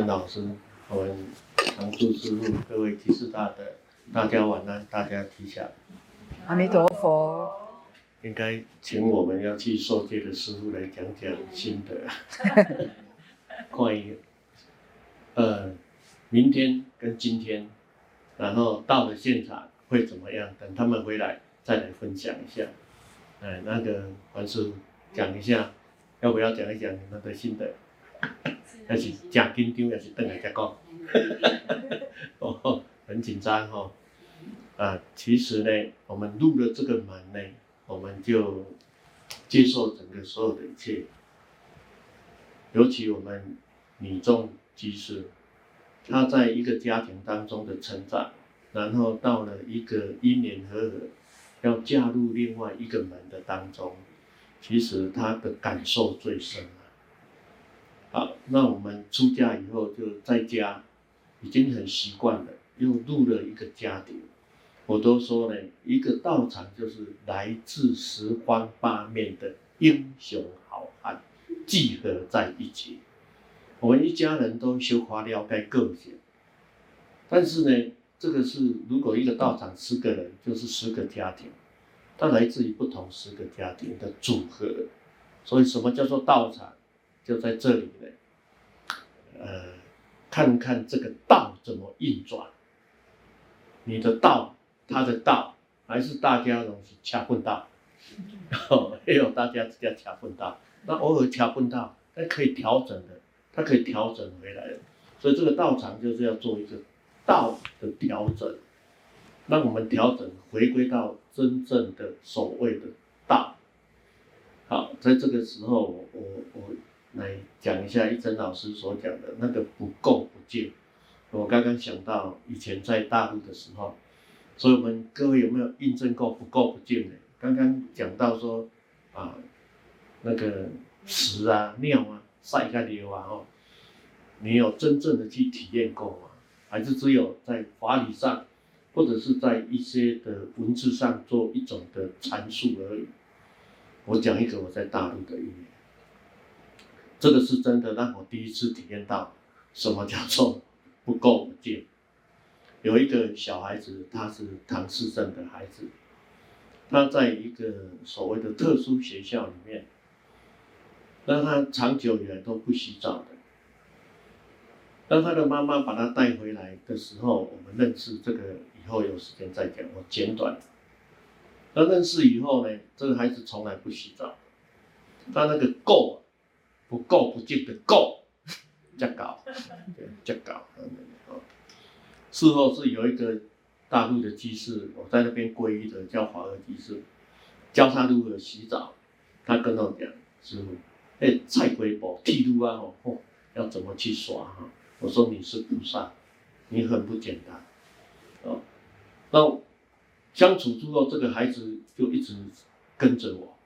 老师，我们常住师父，各位济世大德，大家晚安，大家吉祥。阿弥陀佛。应该请我们要去受戒的师父来讲讲心得，关于呃明天跟今天，然后到了现场会怎么样？等他们回来再来分享一下。哎，那个黄师父讲一下，要不要讲一讲你们的心得？还是真紧张，还是等下再讲？哦，很紧张哈。啊，其实呢，我们入了这个门呢，我们就接受整个所有的一切。尤其我们女中居士，她在一个家庭当中的成长，然后到了一个因缘和合，要嫁入另外一个门的当中，其实她的感受最深。好，那我们出家以后就在家，已经很习惯了，又入了一个家庭。我都说呢，一个道场就是来自十方八面的英雄好汉聚合在一起。我们一家人都修华了该个性，但是呢，这个是如果一个道场十个人，就是十个家庭，它来自于不同十个家庭的组合。所以，什么叫做道场？就在这里呢，呃，看看这个道怎么运转。你的道，他的道，还是大家都是掐混道，哦，也有大家直接掐混道。那偶尔掐混道，那可以调整的，它可以调整回来的。所以这个道场就是要做一个道的调整，让我们调整回归到真正的所谓的道。好，在这个时候，我我。我来讲一下一真老师所讲的那个不垢不净。我刚刚想到以前在大陆的时候，所以我们各位有没有印证过不垢不净呢？刚刚讲到说啊，那个屎啊、尿啊、晒干流啊，哦，你有真正的去体验过吗？还是只有在法理上，或者是在一些的文字上做一种的阐述而已？我讲一个我在大陆的一面。这个是真的，让我第一次体验到什么叫做不垢不净。有一个小孩子，他是唐氏症的孩子，他在一个所谓的特殊学校里面，那他长久以来都不洗澡的。当他的妈妈把他带回来的时候，我们认识这个以后有时间再讲，我简短。那认识以后呢，这个孩子从来不洗澡，他那个垢。不垢不净的够，这搞，这搞，事后是有一个大陆的居士，我在那边皈依的，叫华尔居士，教他如何洗澡。他跟我讲，师傅，哎，菜龟宝剃度啊，哦，要怎么去刷哈？我说你是菩萨，你很不简单，哦，那相处之后，这个孩子就一直跟着我，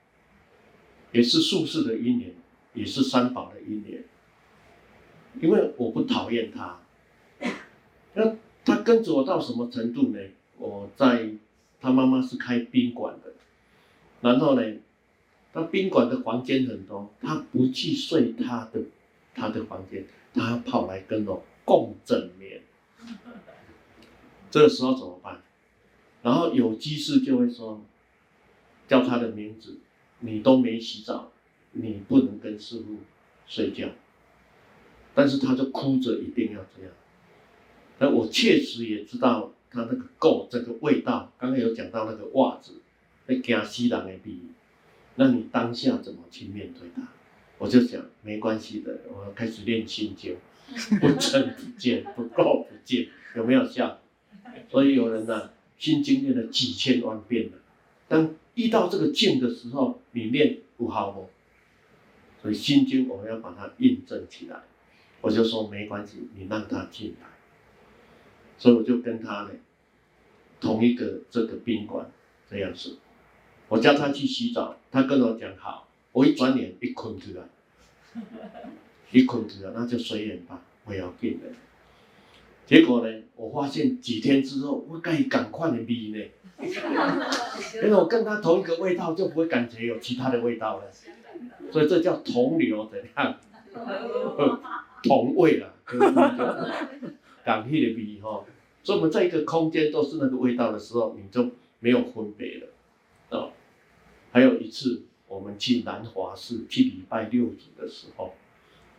也是宿世的因缘。也是三宝的一年，因为我不讨厌他，那他跟着我到什么程度呢？我在他妈妈是开宾馆的，然后呢，他宾馆的房间很多，他不去睡他的他的房间，他跑来跟我共枕眠，这个时候怎么办？然后有居士就会说，叫他的名字，你都没洗澡。你不能跟师傅睡觉，但是他就哭着一定要这样。那我确实也知道他那个垢这个味道，刚刚有讲到那个袜子，那惊死人的比喻，那你当下怎么去面对他？我就想没关系的，我要开始练心经，不增不减，不垢不净，有没有效？所以有人呢、啊，心经练了几千万遍了，当遇到这个净的时候，你练不好哦。所以心经我们要把它印证起来，我就说没关系，你让他进来。所以我就跟他呢，同一个这个宾馆这样子，我叫他去洗澡，他跟我讲好，我一转脸一困起来，一困起来那就随缘吧，不要紧的。结果呢，我发现几天之后，我该赶快的逼呢，因为我跟他同一个味道，就不会感觉有其他的味道了。所以这叫同流怎样？同味了，港气的味哈。所以我们在一个空间都是那个味道的时候，你就没有分别了哦。还有一次，我们去南华寺去礼拜六祖的时候，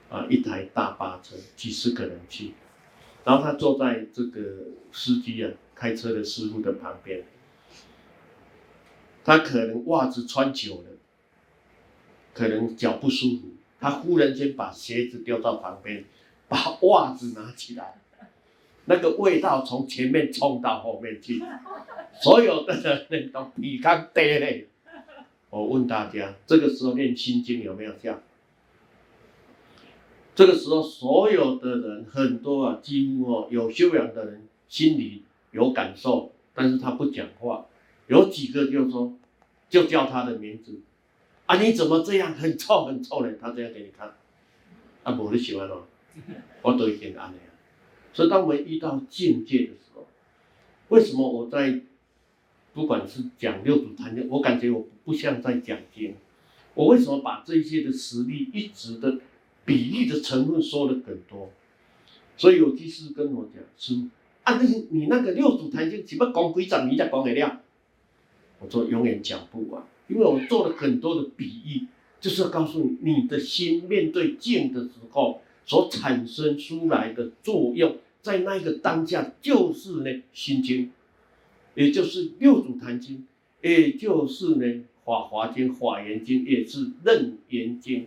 啊，一台大巴车，几十个人去，然后他坐在这个司机啊开车的师傅的旁边，他可能袜子穿久了，可能脚不舒服，他忽然间把鞋子丢到旁边，把袜子拿起来。那个味道从前面冲到后面去，所有的人都鼻干爹嘞。我问大家，这个时候念心经有没有效？这个时候所有的人很多啊，几乎哦有修养的人心里有感受，但是他不讲话。有几个就说，就叫他的名字，啊你怎么这样很臭很臭呢？他这样给你看，啊我就喜欢哦，我都已经安了。所以，当我们遇到境界的时候，为什么我在不管是讲六祖坛经，我感觉我不像在讲经。我为什么把这些的实例一直的比喻的成分说的更多？所以有居士跟我讲是：“啊，那你那个六祖坛经，岂不讲几十年才讲得了？”我说：“永远讲不完，因为我做了很多的比喻，就是要告诉你，你的心面对镜的时候。”所产生出来的作用，在那个当下就是呢《心经》，也就是《六祖坛经》，也就是呢《法华经》《法严经》，也是《楞严经》，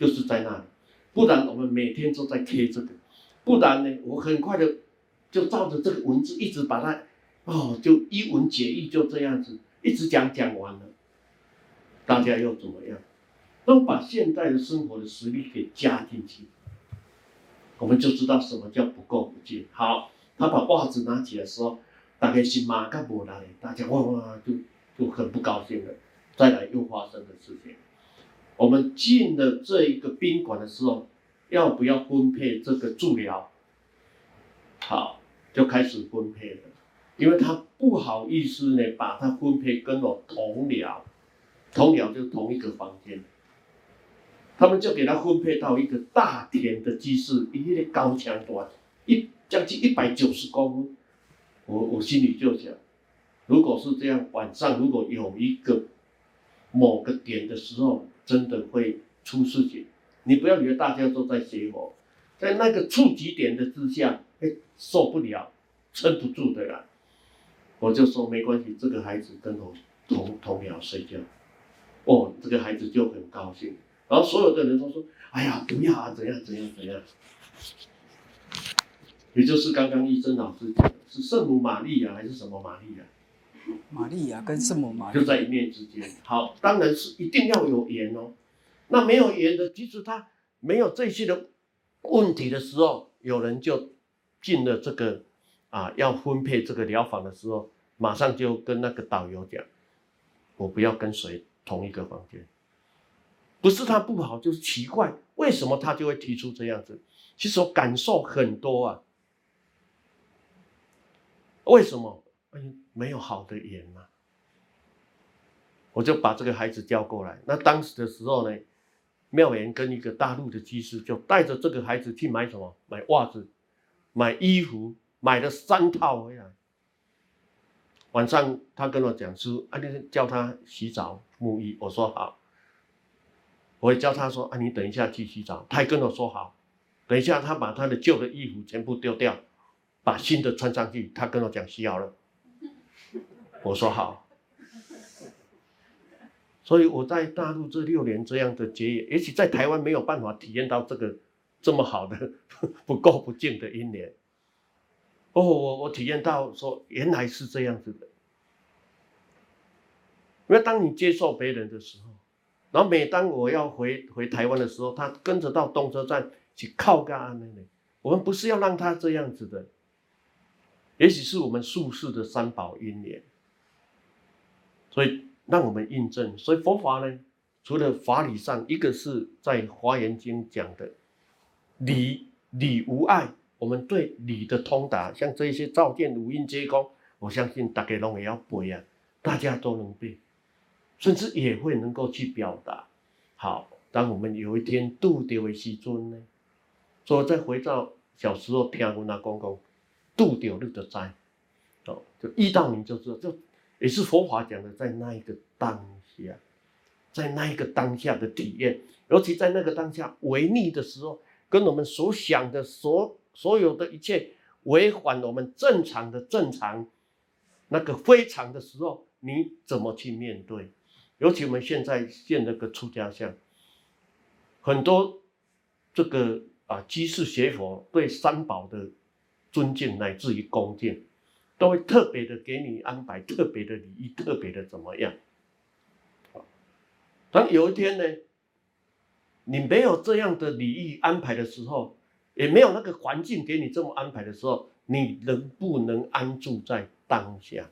就是在那里。不然我们每天都在贴这个，不然呢，我很快的就照着这个文字一直把它，哦，就一文解义，就这样子一直讲讲完了，大家又怎么样？都把现在的生活的实力给加进去。我们就知道什么叫不垢不净。好，他把袜子拿起来的时候，大概是马干伯来，大家哇哇就就很不高兴了。再来又发生的事情，我们进了这一个宾馆的时候，要不要分配这个住疗？好，就开始分配了，因为他不好意思呢，把他分配跟我同僚，同僚就同一个房间。他们就给他分配到一个大田的居室，一个高墙端，一将近一百九十公分。我我心里就想，如果是这样，晚上如果有一个某个点的时候，真的会出事情。你不要以为大家都在学我，在那个触及点的之下，哎，受不了，撑不住的啦。我就说没关系，这个孩子跟我同同僚睡觉。哦，这个孩子就很高兴。然后所有的人都说：“哎呀，不要啊，怎样怎样怎样。”也就是刚刚医生老师讲的，是圣母玛利亚还是什么玛利亚？玛利亚跟圣母玛利亚就在一念之间。好，当然是一定要有缘哦。那没有缘的，即使他没有这些的问题的时候，有人就进了这个啊，要分配这个疗法的时候，马上就跟那个导游讲：“我不要跟谁同一个房间。”不是他不好，就是奇怪，为什么他就会提出这样子？其实我感受很多啊。为什么？哎，没有好的缘嘛。我就把这个孩子叫过来。那当时的时候呢，妙言跟一个大陆的技师就带着这个孩子去买什么？买袜子，买衣服，买了三套回来。晚上他跟我讲说：“啊，你叫他洗澡沐浴。”我说好。我会教他说：“啊，你等一下去洗澡。”他也跟我说好。等一下，他把他的旧的衣服全部丢掉，把新的穿上去。他跟我讲洗好了。我说好。所以我在大陆这六年这样的结业，也许在台湾没有办法体验到这个这么好的 不垢不净的一年。哦，我我体验到说原来是这样子的。因为当你接受别人的时候。然后每当我要回回台湾的时候，他跟着到东车站去靠个安那里。我们不是要让他这样子的，也许是我们术士的三宝因缘，所以让我们印证。所以佛法呢，除了法理上，一个是在《华严经》讲的理理无碍，我们对理的通达，像这些照见五蕴皆空，我相信大家拢也要背啊，大家都能背。甚至也会能够去表达。好，当我们有一天度掉的时阵呢，所以再回到小时候听我阿公公度掉你就知，哦，就遇到你就知道，就也是佛法讲的，在那一个当下，在那一个当下的体验，尤其在那个当下违逆的时候，跟我们所想的所所有的一切违反我们正常的正常，那个非常的时候，你怎么去面对？尤其我们现在建那个出家像，很多这个。啊，居士学佛对三宝的尊敬乃至于恭敬，都会特别的给你安排特别的礼仪，特别的怎么样？当有一天呢，你没有这样的礼仪安排的时候，也没有那个环境给你这么安排的时候，你能不能安住在当下？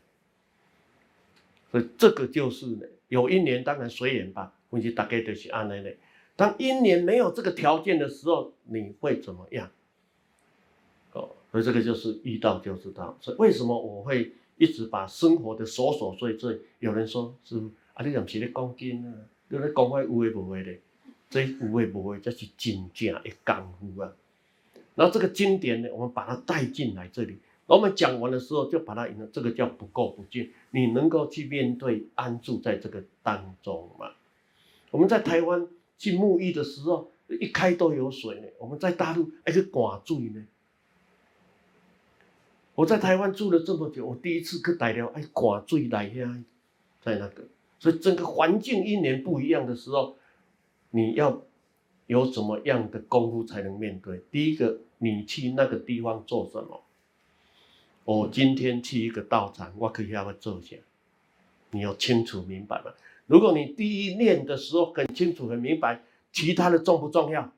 所以这个就是呢，有一年当然随缘吧，问题大概就是安内的。当一年没有这个条件的时候，你会怎么样？哦，所以这个就是遇到就知道。所以为什么我会一直把生活的琐琐碎碎？有人说是啊，你怎么是在讲经啊？你在讲话有为无为的？这有为无为，这是真正的功夫啊。那这个经典呢，我们把它带进来这里。我们讲完的时候，就把它引了。这个叫不垢不净，你能够去面对，安住在这个当中吗？我们在台湾。去沐浴的时候，一开都有水呢。我们在大陆还是寡水呢。我在台湾住了这么久，我第一次去台了，哎，寡水来呀，在那个，所以整个环境一年不一样的时候，你要有什么样的功夫才能面对？第一个，你去那个地方做什么？我今天去一个道场，我可以要不要做一下？你要清楚明白吗？如果你第一念的时候很清楚很明白，其他的重不重要？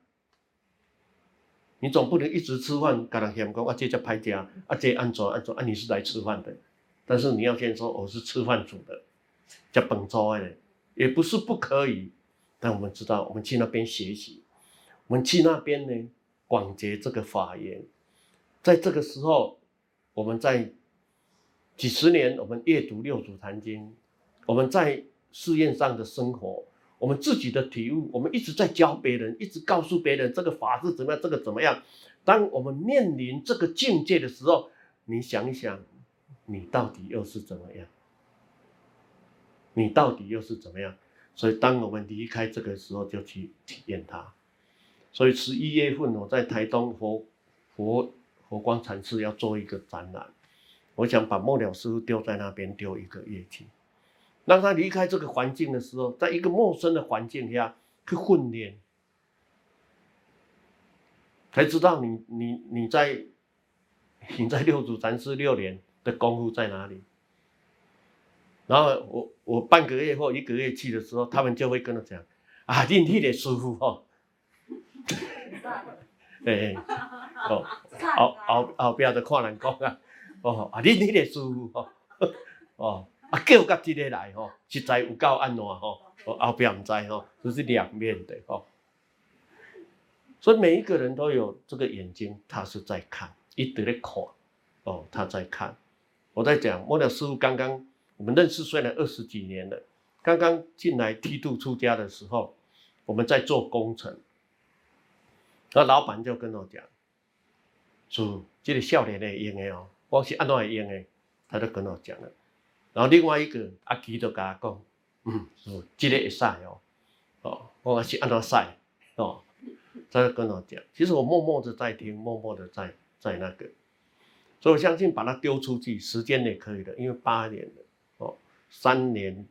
你总不能一直吃饭，跟人嫌讲啊，这叫拍家，啊，这安怎安怎啊？你是来吃饭的，但是你要先说我是吃饭煮的，叫本桌的，也不是不可以。但我们知道，我们去那边学习，我们去那边呢，广结这个法缘，在这个时候，我们在几十年，我们阅读六祖坛经，我们在。试验上的生活，我们自己的体悟，我们一直在教别人，一直告诉别人这个法是怎么样，这个怎么样。当我们面临这个境界的时候，你想一想，你到底又是怎么样？你到底又是怎么样？所以，当我们离开这个时候，就去体验它。所以，十一月份我在台东佛佛佛光禅寺要做一个展览，我想把末了师傅丢在那边丢一个月去。让他离开这个环境的时候，在一个陌生的环境下去训练，才知道你你你在你在六祖禅师六年的功夫在哪里。然后我我半个月或一个月去的时候，他们就会跟我讲：“啊，你你的师傅哦，哎哦，后后后边的看人讲啊，哦啊，你你的师傅哦，哦。”啊，叫甲这个来吼，实在有够安怎吼，后边唔知吼，都是两面的吼。所以每一个人都有这个眼睛，他是在看，一直在看，哦，他在看。我在讲，末了师傅刚刚我们认识虽然二十几年了，刚刚进来剃度出家的时候，我们在做工程，那老板就跟我讲，说这个少年的用的哦，我是安怎会用的，他就跟我讲了。然后另外一个阿基就跟他讲，嗯，是这个会使哦，哦，我是按怎使哦，他就跟我讲。其实我默默的在听，默默的在在那个，所以我相信把它丢出去，时间也可以的，因为八年了哦，三年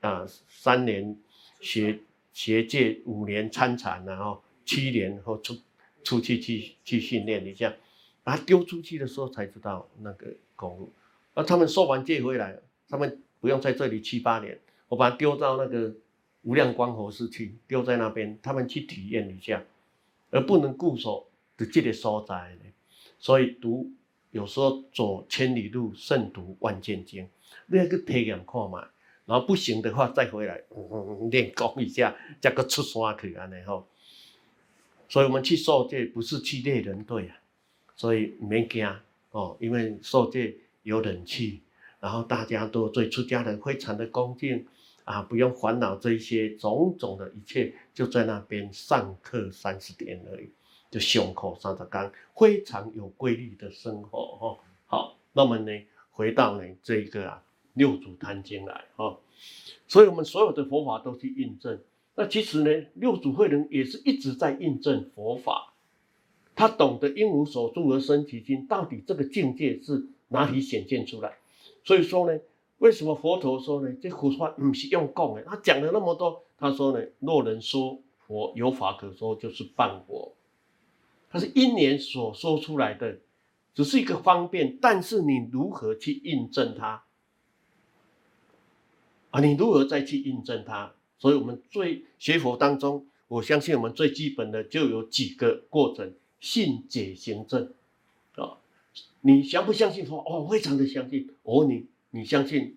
啊、三年学学界，五年参禅，然后七年后出出去去去训练一下，把它丢出去的时候才知道那个功夫。那他们收完借回来。他们不用在这里七八年，我把它丢到那个无量光佛寺去，丢在那边，他们去体验一下，而不能固守的这个所在呢。所以读有时候走千里路，胜读万卷经，你要去体验看嘛。然后不行的话再回来，嗯，练功一下，再个出山去安尼吼。所以我们去受戒不是去猎人队啊，所以唔免惊哦，因为受戒有冷气。然后大家都对出家人非常的恭敬啊，不用烦恼这一些种种的一切，就在那边上课三十天而已，就胸口上的杆，非常有规律的生活哈。好，那么呢，回到呢这个啊六祖坛经来哈，所以我们所有的佛法都去印证。那其实呢，六祖慧能也是一直在印证佛法，他懂得应无所住而生其心，到底这个境界是哪里显现出来？所以说呢，为什么佛陀说呢？这佛法不是用讲的，他讲了那么多，他说呢，若人说佛有法可说，就是谤佛。他是因缘所说出来的，只是一个方便，但是你如何去印证它？啊，你如何再去印证它？所以，我们最学佛当中，我相信我们最基本的就有几个过程：信解行证。啊，你相不相信佛？哦，非常的相信。我问你，你相信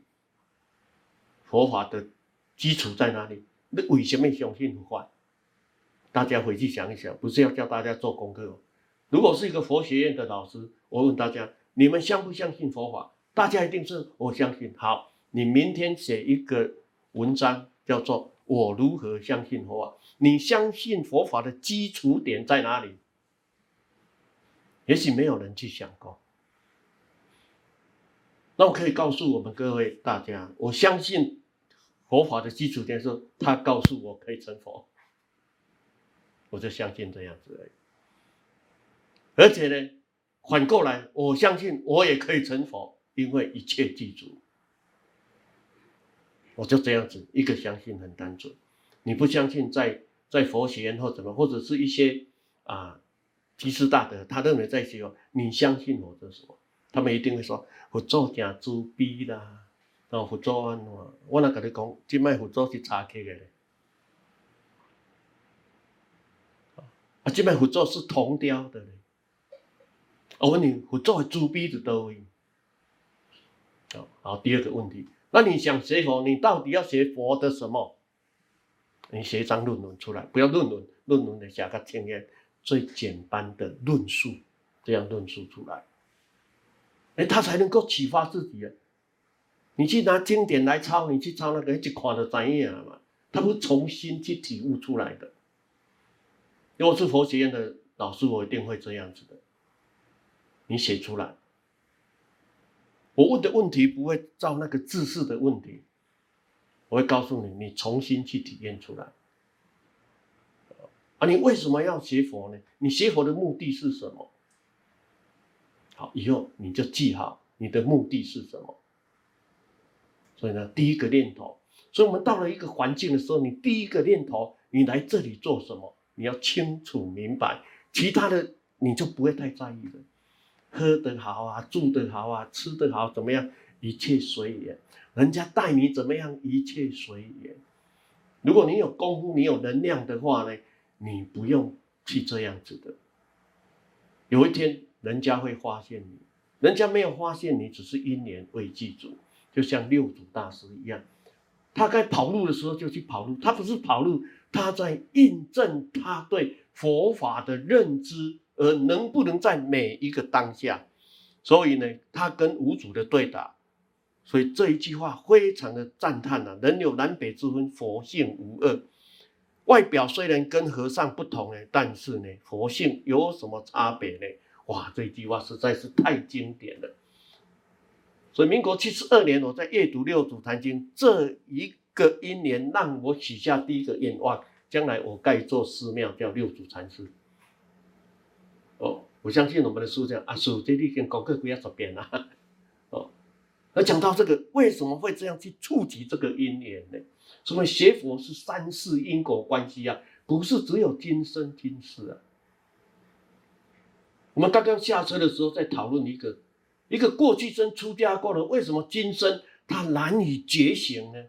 佛法的基础在哪里？那为什么相信佛法？大家回去想一想，不是要叫大家做功课哦。如果是一个佛学院的老师，我问大家，你们相不相信佛法？大家一定是我相信。好，你明天写一个文章。叫做我如何相信佛法？你相信佛法的基础点在哪里？也许没有人去想过。那我可以告诉我们各位大家，我相信佛法的基础点是，他告诉我可以成佛，我就相信这样子而已。而且呢，反过来，我相信我也可以成佛，因为一切具足。我就这样子，一个相信很单纯，你不相信在在佛学院或怎么，或者是一些啊，居士大德，他认为在学，你相信我的什么？他们一定会说佛祖真慈悲啦，然后佛祖安怎，我那跟你讲，今麦佛祖是插客的，啊，今麦佛祖是铜雕的，我问你，佛祖的慈悲是多位？好，好，第二个问题。那你想学佛，你到底要学佛的什么？你写一张论文出来，不要论文，论文的写个经验，最简单的论述，这样论述出来，哎，他才能够启发自己啊！你去拿经典来抄，你去抄那个一看就知影嘛，他不重新去体悟出来的。如果是佛学院的老师，我一定会这样子的，你写出来。我问的问题不会照那个知识的问题，我会告诉你，你重新去体验出来。啊，你为什么要学佛呢？你学佛的目的是什么？好，以后你就记好你的目的是什么。所以呢，第一个念头，所以我们到了一个环境的时候，你第一个念头，你来这里做什么？你要清楚明白，其他的你就不会太在意了。喝得好啊，住得好啊，吃得好，怎么样？一切随缘。人家待你怎么样？一切随缘。如果你有功夫，你有能量的话呢，你不用去这样子的。有一天，人家会发现你。人家没有发现你，只是因缘未具足。就像六祖大师一样，他该跑路的时候就去跑路。他不是跑路，他在印证他对佛法的认知。而能不能在每一个当下，所以呢，他跟五祖的对答，所以这一句话非常的赞叹啊！人有南北之分，佛性无二。外表虽然跟和尚不同呢，但是呢，佛性有什么差别呢？哇，这句话实在是太经典了。所以民国七十二年，我在阅读《六祖坛经》这一个因缘，让我许下第一个愿望：将来我盖一座寺庙，叫六祖禅寺。我相信我们的书讲啊，书这里跟功课不要走偏了。哦，而讲到这个，为什么会这样去触及这个因缘呢？所以学佛是三世因果关系啊，不是只有今生今世啊。我们刚刚下车的时候在讨论一个，一个过去生出家过了，为什么今生他难以觉醒呢？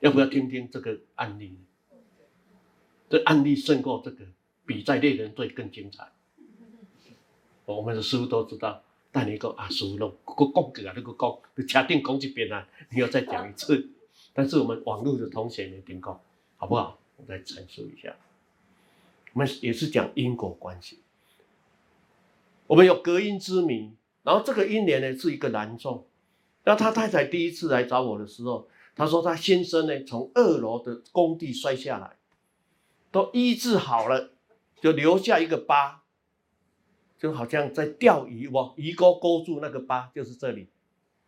要不要听听这个案例？这案例胜过这个。比在猎人队更精彩。我们的师傅都知道，但你讲啊，师傅弄，个讲个啊，那个讲，你确定讲一遍啊，你要再讲一次。但是我们网络的同学没听过，好不好？我再陈述一下。我们也是讲因果关系。我们有隔音之谜，然后这个因缘呢是一个男众。那他太太第一次来找我的时候，他说他先生呢从二楼的工地摔下来，都医治好了。就留下一个疤，就好像在钓鱼，我鱼钩勾住那个疤，就是这里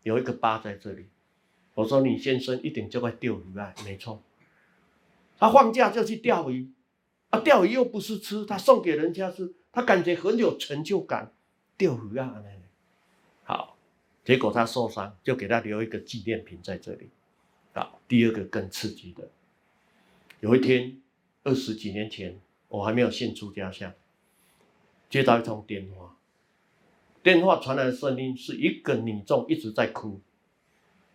有一个疤在这里。我说你先生一定就会钓鱼啊，没错。他放假就去钓鱼，啊，钓鱼又不是吃，他送给人家吃，他感觉很有成就感。钓鱼啊，好，结果他受伤，就给他留一个纪念品在这里。好，第二个更刺激的，有一天二十几年前，我还没有信出家乡，接到一通电话，电话传来的声音是一个女众一直在哭，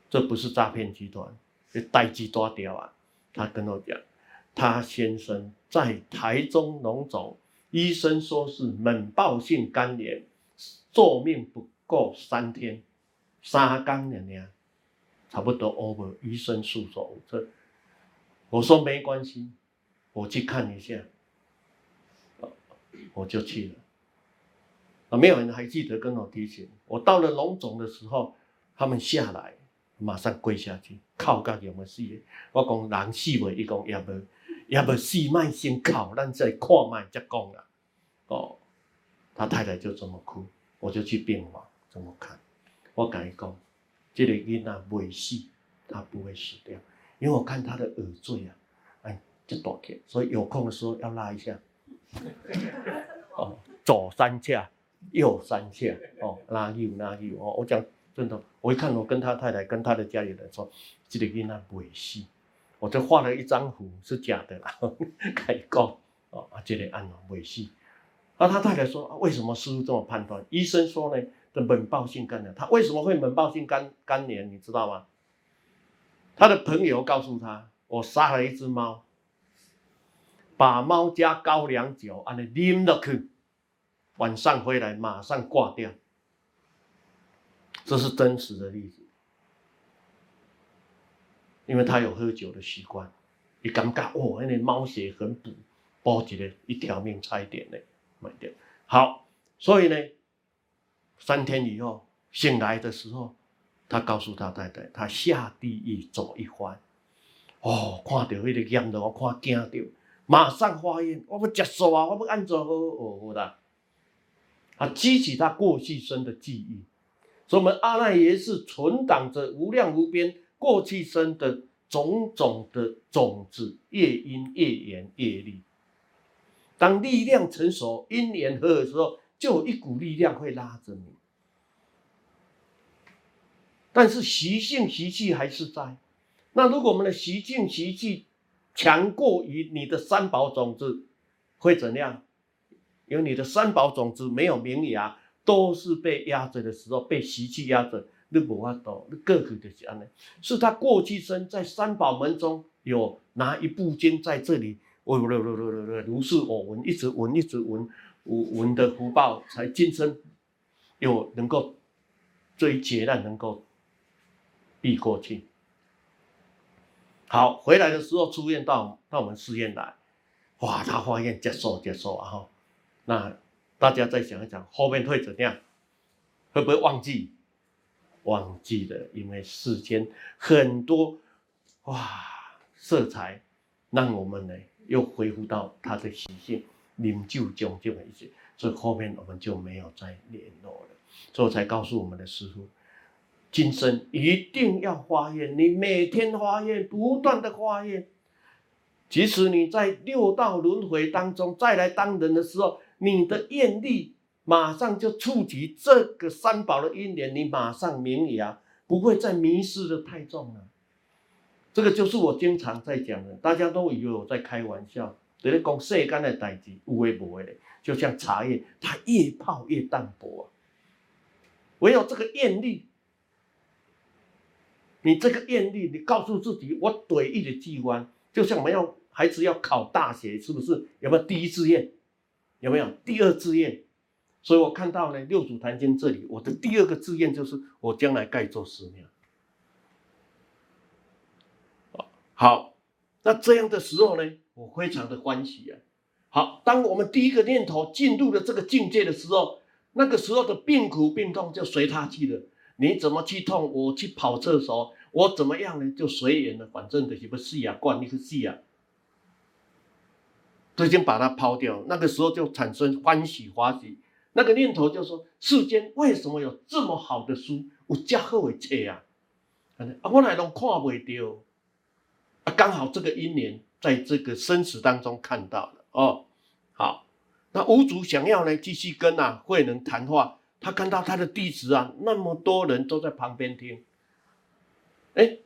这不是诈骗集团，是代志大条啊。他跟我讲，他先生在台中荣总，医生说是猛爆性肝炎，寿命不够三天，三天了呢，差不多 over，医生束手无策。我说没关系，我去看一下，我就去了。啊，没有人还记得跟我提醒。我到了龙总的时候，他们下来。马上跪下去，靠到有没有死？我讲人死未？伊讲也无，也无死，卖先靠，咱再看卖再讲啦。哦，他太太就这么哭，我就去病房这么看。我跟伊讲，这个囡仔未死，他不会死掉，因为我看他的耳坠啊，哎，就大条，所以有空的时候要拉一下。哦，左三下，右三下，哦，拉右拉右哦，我讲。真的，我一看，我跟他太太跟他的家里人说，这个囡仔不会死，我就画了一张符，是假的啦，开讲哦，啊，这个案哦不会死。啊，他太太说，啊，为什么师傅这么判断？医生说呢，的猛爆性肝炎，他为什么会猛爆性肝肝炎？你知道吗？他的朋友告诉他，我杀了一只猫，把猫加高粱酒，安尼啉落去，晚上回来马上挂掉。这是真实的例子，因为他有喝酒的习惯，你感觉哦，那个猫血很补，保起来一条命差一点呢，买掉。好，所以呢，三天以后醒来的时候，他告诉他太太，他下地狱走一番，哦，看到那个烟了，我看惊到，马上发愿，我不接受啊，我不按照好好的，他激起他过去生的记忆。所以，我们阿赖耶识存档着无量无边过去生的种种的种子、业因、业缘、业力。当力量成熟、因缘合的时候，就有一股力量会拉着你。但是习性习气还是在。那如果我们的习性习气强过于你的三宝种子，会怎样？因为你的三宝种子没有名芽。都是被压着的时候，被习气压着，你无法度，你过去就是安尼。是他过去生在三宝门中有拿一部经在这里，哦，如是我闻，一直闻，一直闻，闻的福报，才今生有能够这一劫难能够避过去。好，回来的时候出院到到我们寺院来，哇，他发现接受接受啊哈，那。大家再想一想，后面会怎样？会不会忘记？忘记了，因为世间很多哇色彩，让我们呢又恢复到它的习性，灵就炯炯一些，所以后面我们就没有再联络了。所以才告诉我们的师父，今生一定要发愿，你每天发愿，不断的发愿，即使你在六道轮回当中再来当人的时候。你的愿力马上就触及这个三宝的因缘，你马上明了，不会再迷失的太重了。这个就是我经常在讲的，大家都以为我在开玩笑。等于讲世间的代志，有为无为的，就像茶叶，它越泡越淡薄啊。唯有这个愿力，你这个愿力，你告诉自己，我怼一个机关，就像我们要孩子要考大学，是不是？有没有第一志愿？有没有第二志愿？所以我看到呢，《六祖坛经》这里，我的第二个志愿就是我将来盖做寺庙。好，那这样的时候呢，我非常的欢喜啊。好，当我们第一个念头进入了这个境界的时候，那个时候的病苦病痛就随他去了。你怎么去痛，我去跑厕所，我怎么样呢？就随缘了，反正的什么事啊，关你是事啊。都已经把它抛掉。那个时候就产生欢喜欢喜，那个念头就说：世间为什么有这么好的书？有这么好的册啊！啊，我来都看不到。啊，刚好这个因缘在这个生死当中看到了哦。好，那五祖想要呢继续跟啊慧能谈话，他看到他的弟子啊那么多人都在旁边听，哎，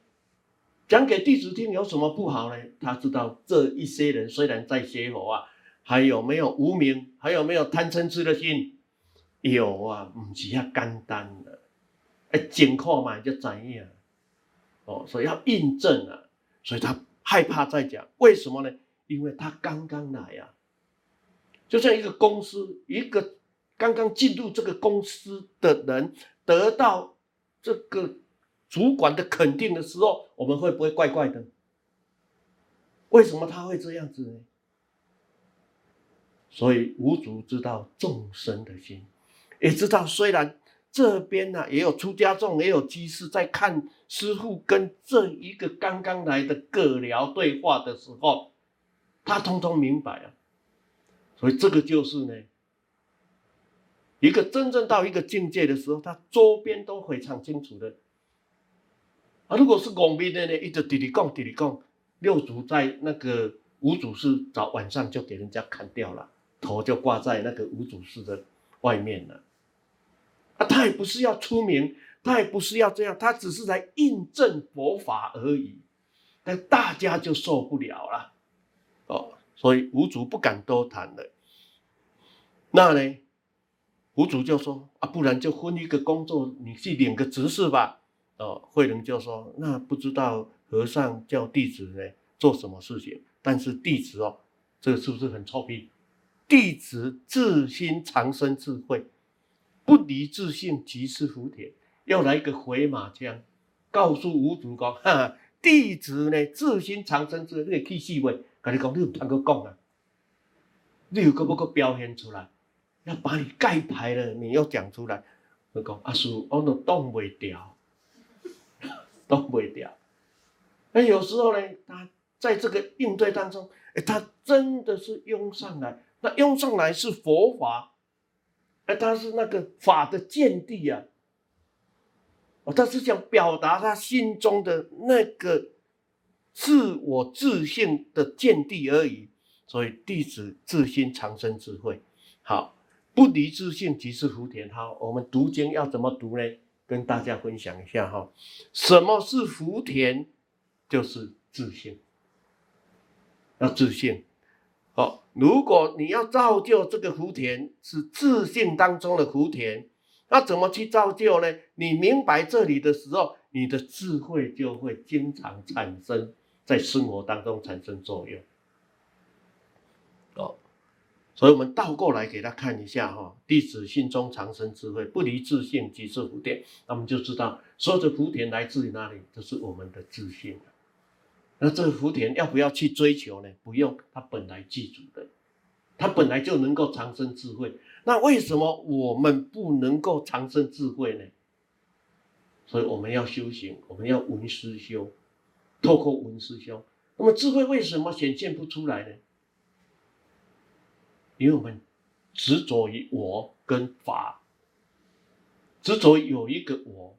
讲给弟子听有什么不好呢？他知道这一些人虽然在学佛啊，还有没有无明，还有没有贪嗔痴的心？有啊，不是遐简单的，哎，经过嘛就怎样，哦，所以要印证啊。所以他害怕再讲，为什么呢？因为他刚刚来呀、啊，就像一个公司，一个刚刚进入这个公司的人得到这个主管的肯定的时候，我们会不会怪怪的？为什么他会这样子呢？所以无主知道众生的心，也知道虽然。这边呢、也有出家众，也有居士在看师傅跟这一个刚刚来的个聊对话的时候，他通通明白啊。所以这个就是呢，一个真正到一个境界的时候，他周边都非常清楚的。啊，如果是广密的呢，一直嘀嘀讲嘀嘀讲，六祖在那个五祖寺早晚上就给人家砍掉了，头就挂在那个五祖寺的外面了。啊，他也不是要出名，他也不是要这样，他只是来印证佛法而已。但大家就受不了了，哦，所以五祖不敢多谈了。那呢，五祖就说啊，不然就分一个工作，你去领个执事吧。哦，慧能就说，那不知道和尚叫弟子呢做什么事情？但是弟子哦，这个是不是很臭屁？弟子自心长生智慧。不离自性，即是福田。要来一个回马枪，告诉五祖讲：哈，弟子呢，自心长生智慧，你去细问，跟你讲，你有通过讲啊？你有个不够表现出来？要把你盖牌了，你要讲出来。我讲阿叔，我都挡不掉，挡不掉。那有时候呢，他在这个应对当中，哎，他真的是用上来，那用上来是佛法。哎，他是那个法的见地啊！哦，他是想表达他心中的那个自我自信的见地而已。所以弟子自心长生智慧。好，不离自性即是福田。好，我们读经要怎么读呢？跟大家分享一下哈。什么是福田？就是自信，要自信。好，如果你要造就这个福田，是自信当中的福田，那怎么去造就呢？你明白这里的时候，你的智慧就会经常产生在生活当中产生作用。所以我们倒过来给他看一下哈，弟子心中常生智慧，不离自性即是福田。那我们就知道，所有的福田来自于哪里？就是我们的自性。那这个福田要不要去追求呢？不用，它本来具足的，它本来就能够长生智慧。那为什么我们不能够长生智慧呢？所以我们要修行，我们要闻思修，透过闻思修。那么智慧为什么显现不出来呢？因为我们执着于我跟法，执着有一个我，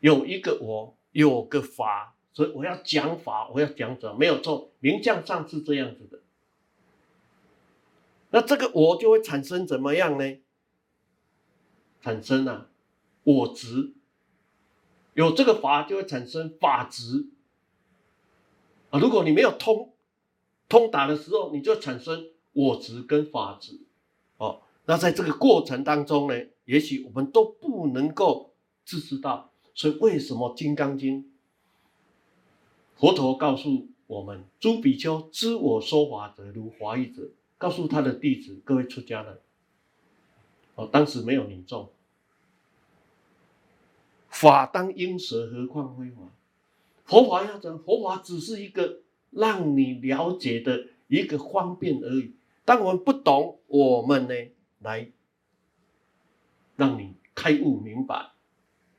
有一个我，有个法。所以我要讲法，我要讲什么？没有错，名相上是这样子的。那这个我就会产生怎么样呢？产生啊，我执。有这个法就会产生法执。啊，如果你没有通通达的时候，你就产生我执跟法执。哦，那在这个过程当中呢，也许我们都不能够自知道。所以为什么《金刚经》？佛陀告诉我们：“诸比丘知我说法者，如法语者。”告诉他的弟子，各位出家人，哦，当时没有你众，法当应舍，何况非法？佛法要怎？佛法只是一个让你了解的一个方便而已。当我们不懂，我们呢，来让你开悟明白。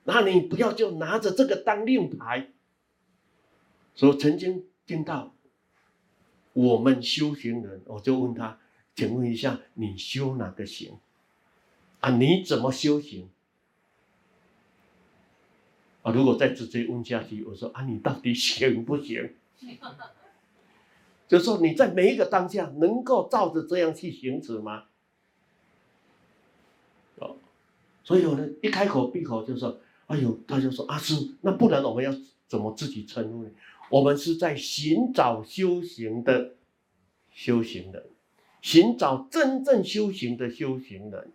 那你不要就拿着这个当令牌。所以曾经听到我们修行人，我就问他，请问一下，你修哪个行？啊，你怎么修行？啊，如果再直接问下去，我说啊，你到底行不行？就是说你在每一个当下能够照着这样去行持吗？哦，所以有人一开口闭口就说，哎呦，他就说啊，师，那不然我们要怎么自己称呼呢？我们是在寻找修行的修行人，寻找真正修行的修行人。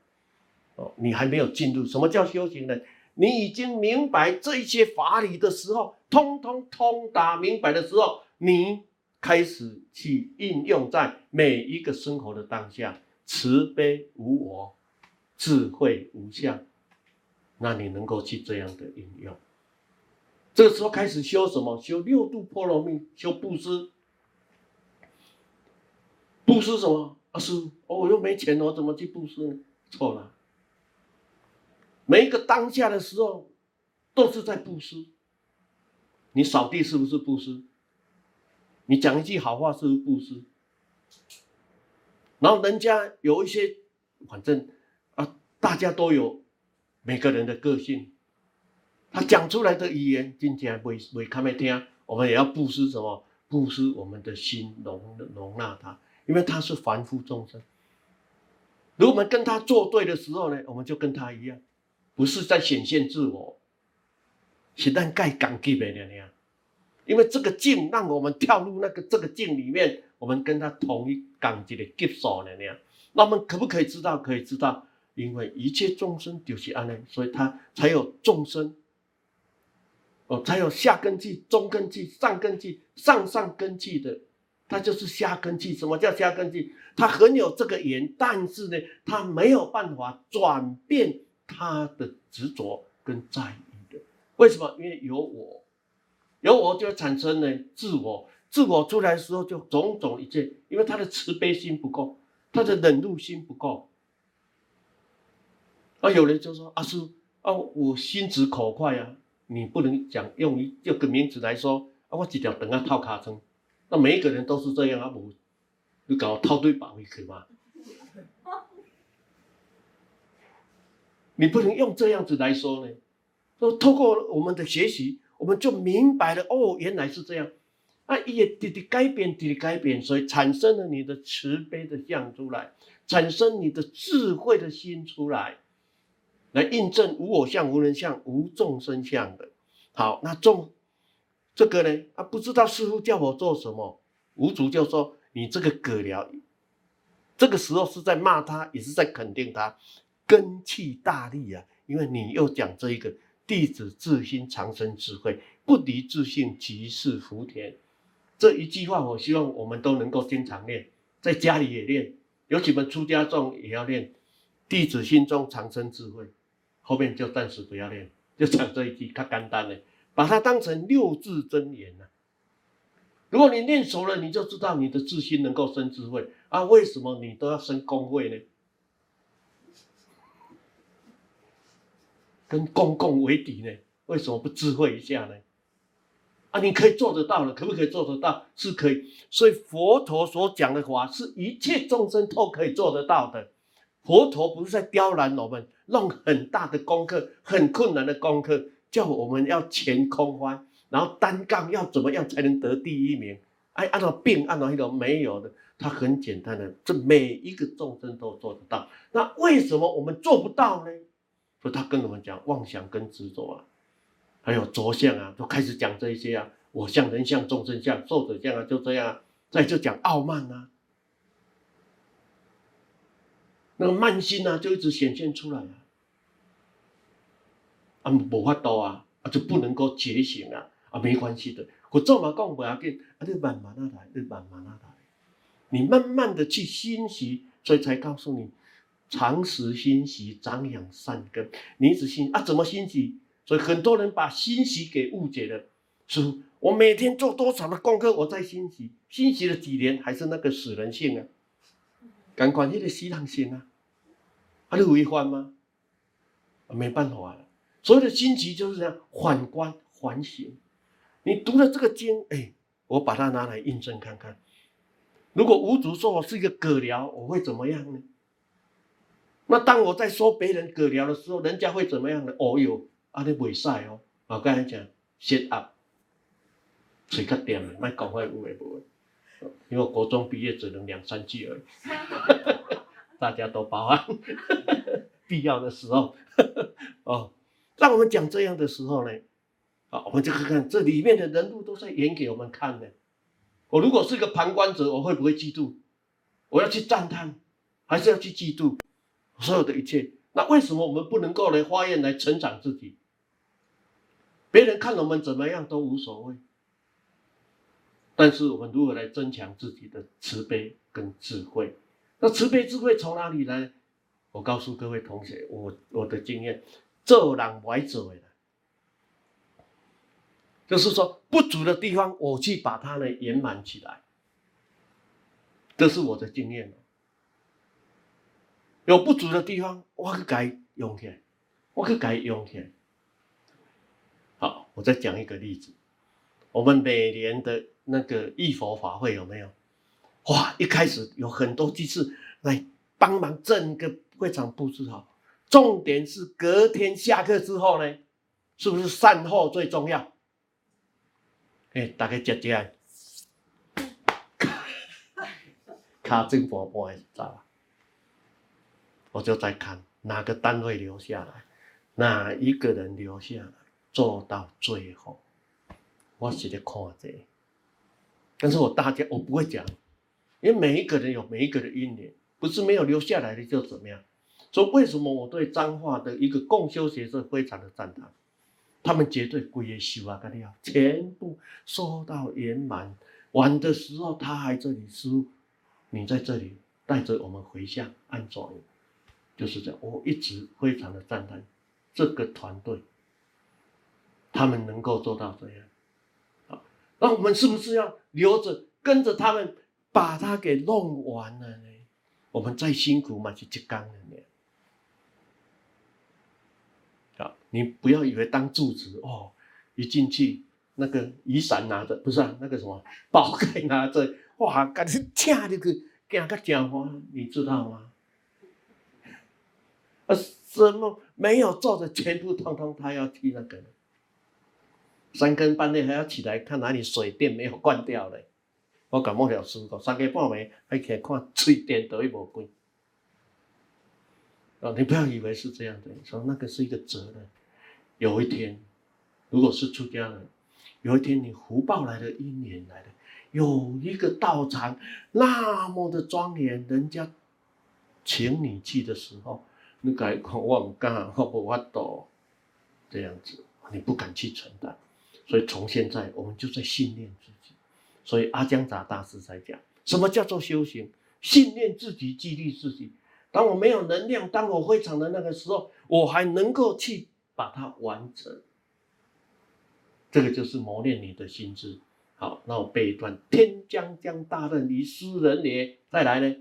哦，你还没有进入，什么叫修行人？你已经明白这一些法理的时候，通通通达明白的时候，你开始去应用在每一个生活的当下，慈悲无我，智慧无相，那你能够去这样的应用。这个时候开始修什么？修六度波罗蜜，修布施。布施什么？啊，师哦，我又没钱，我怎么去布施呢？错了。每一个当下的时候，都是在布施。你扫地是不是布施？你讲一句好话是不是布施？然后人家有一些，反正啊，大家都有每个人的个性，他讲出来的语言，今天不会不会看没听，我们也要布施什么？布施我们的心，容容纳他，因为他是凡夫众生。如果我们跟他作对的时候呢，我们就跟他一样。不是在显现自我，是但盖港基本的那样，因为这个境让我们跳入那个这个境里面，我们跟他同一港级的基础的那样，那我们可不可以知道？可以知道，因为一切众生就是安乐，所以他才有众生，哦，才有下根器、中根器、上根器、上上根器的，他就是下根器。什么叫下根器？他很有这个缘，但是呢，他没有办法转变。他的执着跟在意的，为什么？因为有我，有我就产生了自我，自我出来的时候就种种一切，因为他的慈悲心不够，他的忍辱心不够。啊，有人就说：“阿叔啊，我心直口快啊，你不能讲用一这个名字来说啊，我几条等下套卡称，那每一个人都是这样啊，我你搞套对宝可以吗？”你不能用这样子来说呢？说透过我们的学习，我们就明白了哦，原来是这样。啊，也滴滴改变，滴滴改变，所以产生了你的慈悲的相出来，产生你的智慧的心出来，来印证无我相、无人相、无众生相的。好，那众这个呢？啊，不知道师父叫我做什么？五祖就说：“你这个葛僚，这个时候是在骂他，也是在肯定他。”根气大利啊！因为你又讲这一个弟子自心常生智慧，不离自性即是福田。这一句话，我希望我们都能够经常念，在家里也念，尤其我们出家众也要念。弟子心中常生智慧，后面就暂时不要念，就讲这一句，较简单的，把它当成六字真言啊。如果你念熟了，你就知道你的自心能够生智慧啊。为什么你都要生公慧呢？跟公共为敌呢？为什么不智慧一下呢？啊，你可以做得到的，可不可以做得到？是可以。所以佛陀所讲的话，是一切众生都可以做得到的。佛陀不是在刁难我们，弄很大的功课，很困难的功课，叫我们要前空翻，然后单杠要怎么样才能得第一名？哎，按照病，按照那种没有的，它很简单的，这每一个众生都做得到。那为什么我们做不到呢？他跟我们讲妄想跟执着啊，还有着相啊，都开始讲这一些啊，我相、人相、众生相、寿者相啊，就这样啊。再就讲傲慢啊，那个慢心啊，就一直显现出来啊。啊，无法度啊，啊就不能够觉醒啊，啊没关系的，我做嘛讲不要紧，啊你慢慢啊来，你慢慢啊来，你慢慢的去欣习，所以才告诉你。常时欣习，长养善根。你一直欣啊？怎么欣习？所以很多人把欣习给误解了。是，我每天做多少的功课，我在欣习，欣习了几年，还是那个死人性啊？赶快你的死人性啊！还是违反吗？没办法了。所有的心习就是这样，反观反省。你读了这个经，哎，我把它拿来印证看看。如果无主说我是一个獦獠，我会怎么样呢？那当我在说别人葛聊的时候，人家会怎么样呢？哦哟，啊你袂使哦，我刚才讲 shut up，嘴较甜的，卖讲话有诶无？因为我国中毕业只能两三句而已，大家都包涵。必要的时候，哦，让我们讲这样的时候呢，啊，我们就看看这里面的人物都在演给我们看的。我如果是一个旁观者，我会不会嫉妒？我要去赞叹，还是要去嫉妒？所有的一切，那为什么我们不能够来发愿来成长自己？别人看我们怎么样都无所谓，但是我们如何来增强自己的慈悲跟智慧？那慈悲智慧从哪里来？我告诉各位同学，我我的经验，做人歪做的，就是说不足的地方，我去把它呢圆满起来，这是我的经验。有不足的地方，我去改用起来，我去改用起来。好，我再讲一个例子。我们每年的那个义佛法会有没有？哇，一开始有很多居士来帮忙整个会场布置好。重点是隔天下课之后呢，是不是善后最重要？哎，大家接接，卡真宝宝的咋？我就在看哪个单位留下来，哪一个人留下来做到最后，我是在看这。但是我大家我不会讲，因为每一个人有每一个的因缘，不是没有留下来的就怎么样。所以为什么我对彰化的一个共修学社非常的赞叹，他们绝对归业修啊，干掉全部收到圆满。完的时候他还这里师，你在这里带着我们回向安转。就是这样，我一直非常的赞叹这个团队，他们能够做到这样，啊，那我们是不是要留着跟着他们把它给弄完了呢？我们再辛苦嘛，去接岗了呢。啊，你不要以为当柱子哦，一进去那个雨伞拿着，不是啊，那个什么宝盖拿着，哇，感觉听这个讲个讲话，你知道吗？啊，什么没有做的，全部通通他要替那个。三更半夜还要起来看哪里水电没有关掉嘞。我感冒了，师傅，三更半夜还起来看水电都没关。啊，你不要以为是这样的，说那个是一个责任。有一天，如果是出家人，有一天你福报来的因缘来的，有一个道场那么的庄严，人家请你去的时候。你改讲我唔敢，我无法度，这样子，你不敢去承担，所以从现在我们就在训练自己。所以阿姜查大师在讲，什么叫做修行？训练自己，激励自己。当我没有能量，当我非常的那个时候，我还能够去把它完成。这个就是磨练你的心智。好，那我背一段：天将降大任于斯人也。再来呢？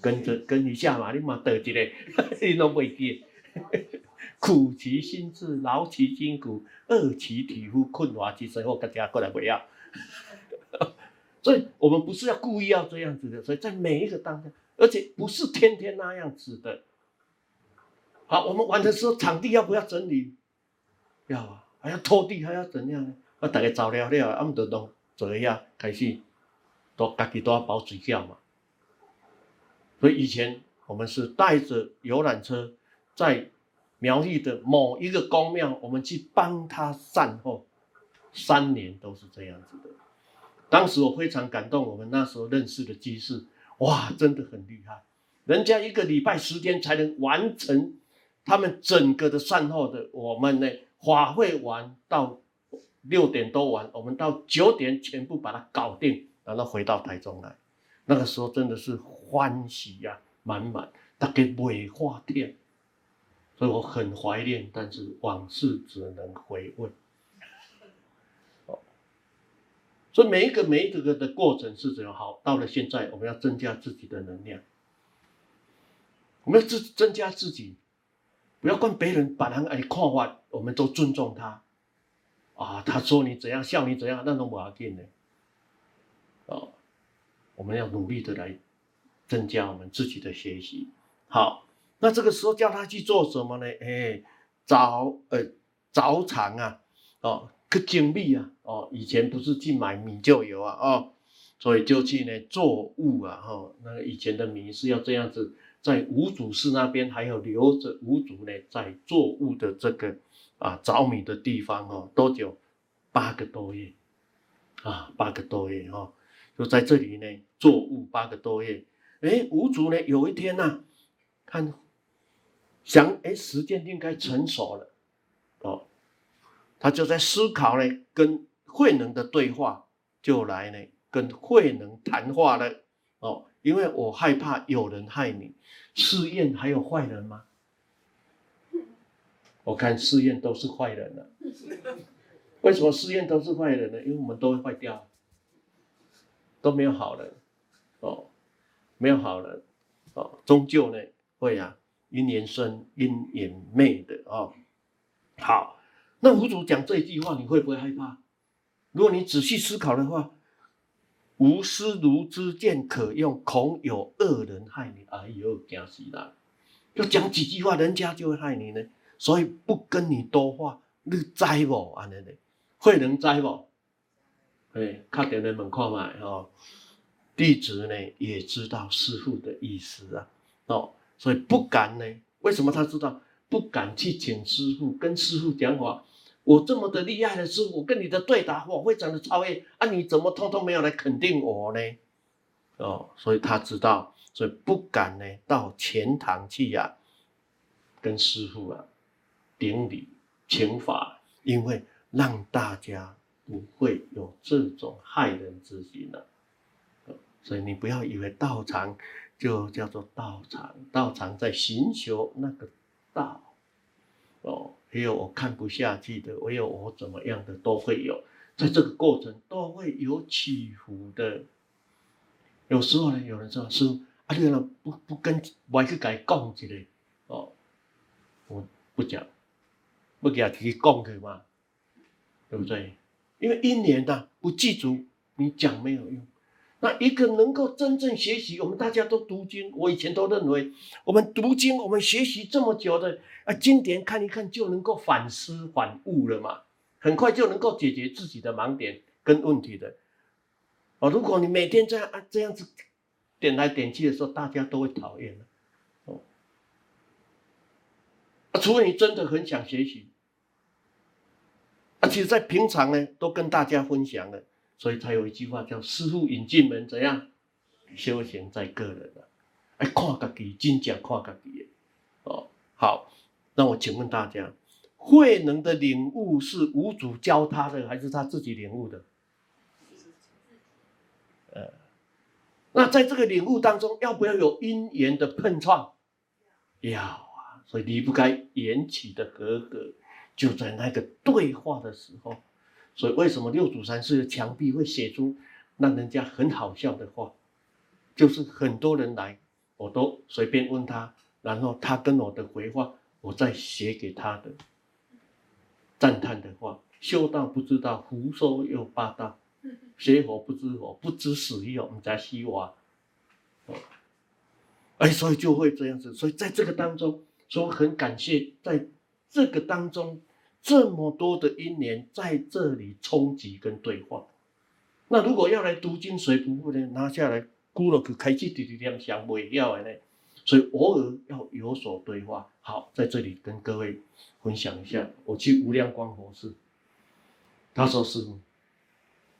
跟着跟一下嘛，你嘛得一个，你拢袂记。苦其心志，劳其筋骨，饿其体肤，困乏其身，我大家过来不要。所以我们不是要故意要这样子的，所以在每一个当下，而且不是天天那样子的。好，我们玩的时候，场地要不要整理？要啊，还要拖地，还要怎样呢？我大家走了了，啊，毋着拢坐一下，开始都家己都要包水饺嘛。所以以前我们是带着游览车，在苗栗的某一个宫庙，我们去帮他善后，三年都是这样子的。当时我非常感动，我们那时候认识的居士，哇，真的很厉害，人家一个礼拜十天才能完成他们整个的善后的。我们呢，法会完到六点多完，我们到九点全部把它搞定，然后回到台中来。那个时候真的是欢喜呀、啊，满满，大概美化天，所以我很怀念，但是往事只能回味。哦，所以每一个每一个的过程是怎样好？到了现在，我们要增加自己的能量，我们要增增加自己，不要管别人把人哎看坏，我们都尊重他。啊，他说你怎样，笑你怎样，那种不要紧的，我们要努力的来增加我们自己的学习。好，那这个时候叫他去做什么呢？哎，找呃找厂啊，哦，去精米啊，哦，以前不是去买米就有啊，哦，所以就去呢作物啊，哈、哦，那个以前的米是要这样子，在五祖寺那边还有留着五祖呢，在作物的这个啊找米的地方哦，多久？八个多月，啊，八个多月、哦，就在这里呢作物八个多月。哎，无主呢有一天呐、啊，看想哎时间应该成熟了，哦，他就在思考呢，跟慧能的对话，就来呢跟慧能谈话了，哦，因为我害怕有人害你，寺院还有坏人吗？我看寺院都是坏人了。为什么寺院都是坏人呢？因为我们都会坏掉，都没有好人，哦，没有好人，哦，终究呢会啊，阴阳生阴阳灭的哦。好，那无主讲这句话，你会不会害怕？如果你仔细思考的话，无师如之剑可用，恐有恶人害你。哎呦，惊死了！就讲几句话，人家就会害你呢，所以不跟你多话，你知不？安尼的。会能知不？哎，看点的门框嘛，哦，弟子呢也知道师傅的意思啊，哦，所以不敢呢。为什么他知道？不敢去请师傅，跟师傅讲话。我这么的厉害的师傅，跟你的对答，我非常的超越啊！你怎么通通没有来肯定我呢？哦，所以他知道，所以不敢呢到前堂去呀、啊，跟师傅啊顶礼请法，因为。让大家不会有这种害人之心了，所以你不要以为道场就叫做道场，道场在寻求那个道，哦，也有我看不下去的，也有我怎么样的都会有，在这个过程都会有起伏的。有时候呢，有人说师父啊，你了不不跟我去改讲一下哦，我不讲，不给他提讲去嘛。对不对？因为一年的不记住，你讲没有用。那一个能够真正学习，我们大家都读经。我以前都认为，我们读经，我们学习这么久的啊，经典看一看就能够反思反悟了嘛，很快就能够解决自己的盲点跟问题的。哦，如果你每天这样啊这样子点来点去的时候，大家都会讨厌的。哦，除非你真的很想学习。其实在平常呢，都跟大家分享了，所以才有一句话叫“师傅引进门”，怎样？修行在个人了，哎，看自己，真正看自己。哦，好，那我请问大家，慧能的领悟是无主教他的，还是他自己领悟的？呃，那在这个领悟当中，要不要有因缘的碰撞？要啊，所以离不开缘起的和合。就在那个对话的时候，所以为什么六祖禅师的墙壁会写出让人家很好笑的话？就是很多人来，我都随便问他，然后他跟我的回话，我再写给他的赞叹的话。修道不知道，胡说又八道；学佛不知佛，不知死意，我们在西瓦。哎，所以就会这样子。所以在这个当中，所以我很感谢在这个当中。这么多的因缘在这里冲击跟对话，那如果要来读经谁不会呢？拿下来，咕了个开机滴滴亮想，不要呢。所以偶尔要有所对话。好，在这里跟各位分享一下，我去无量光佛寺，他说师父，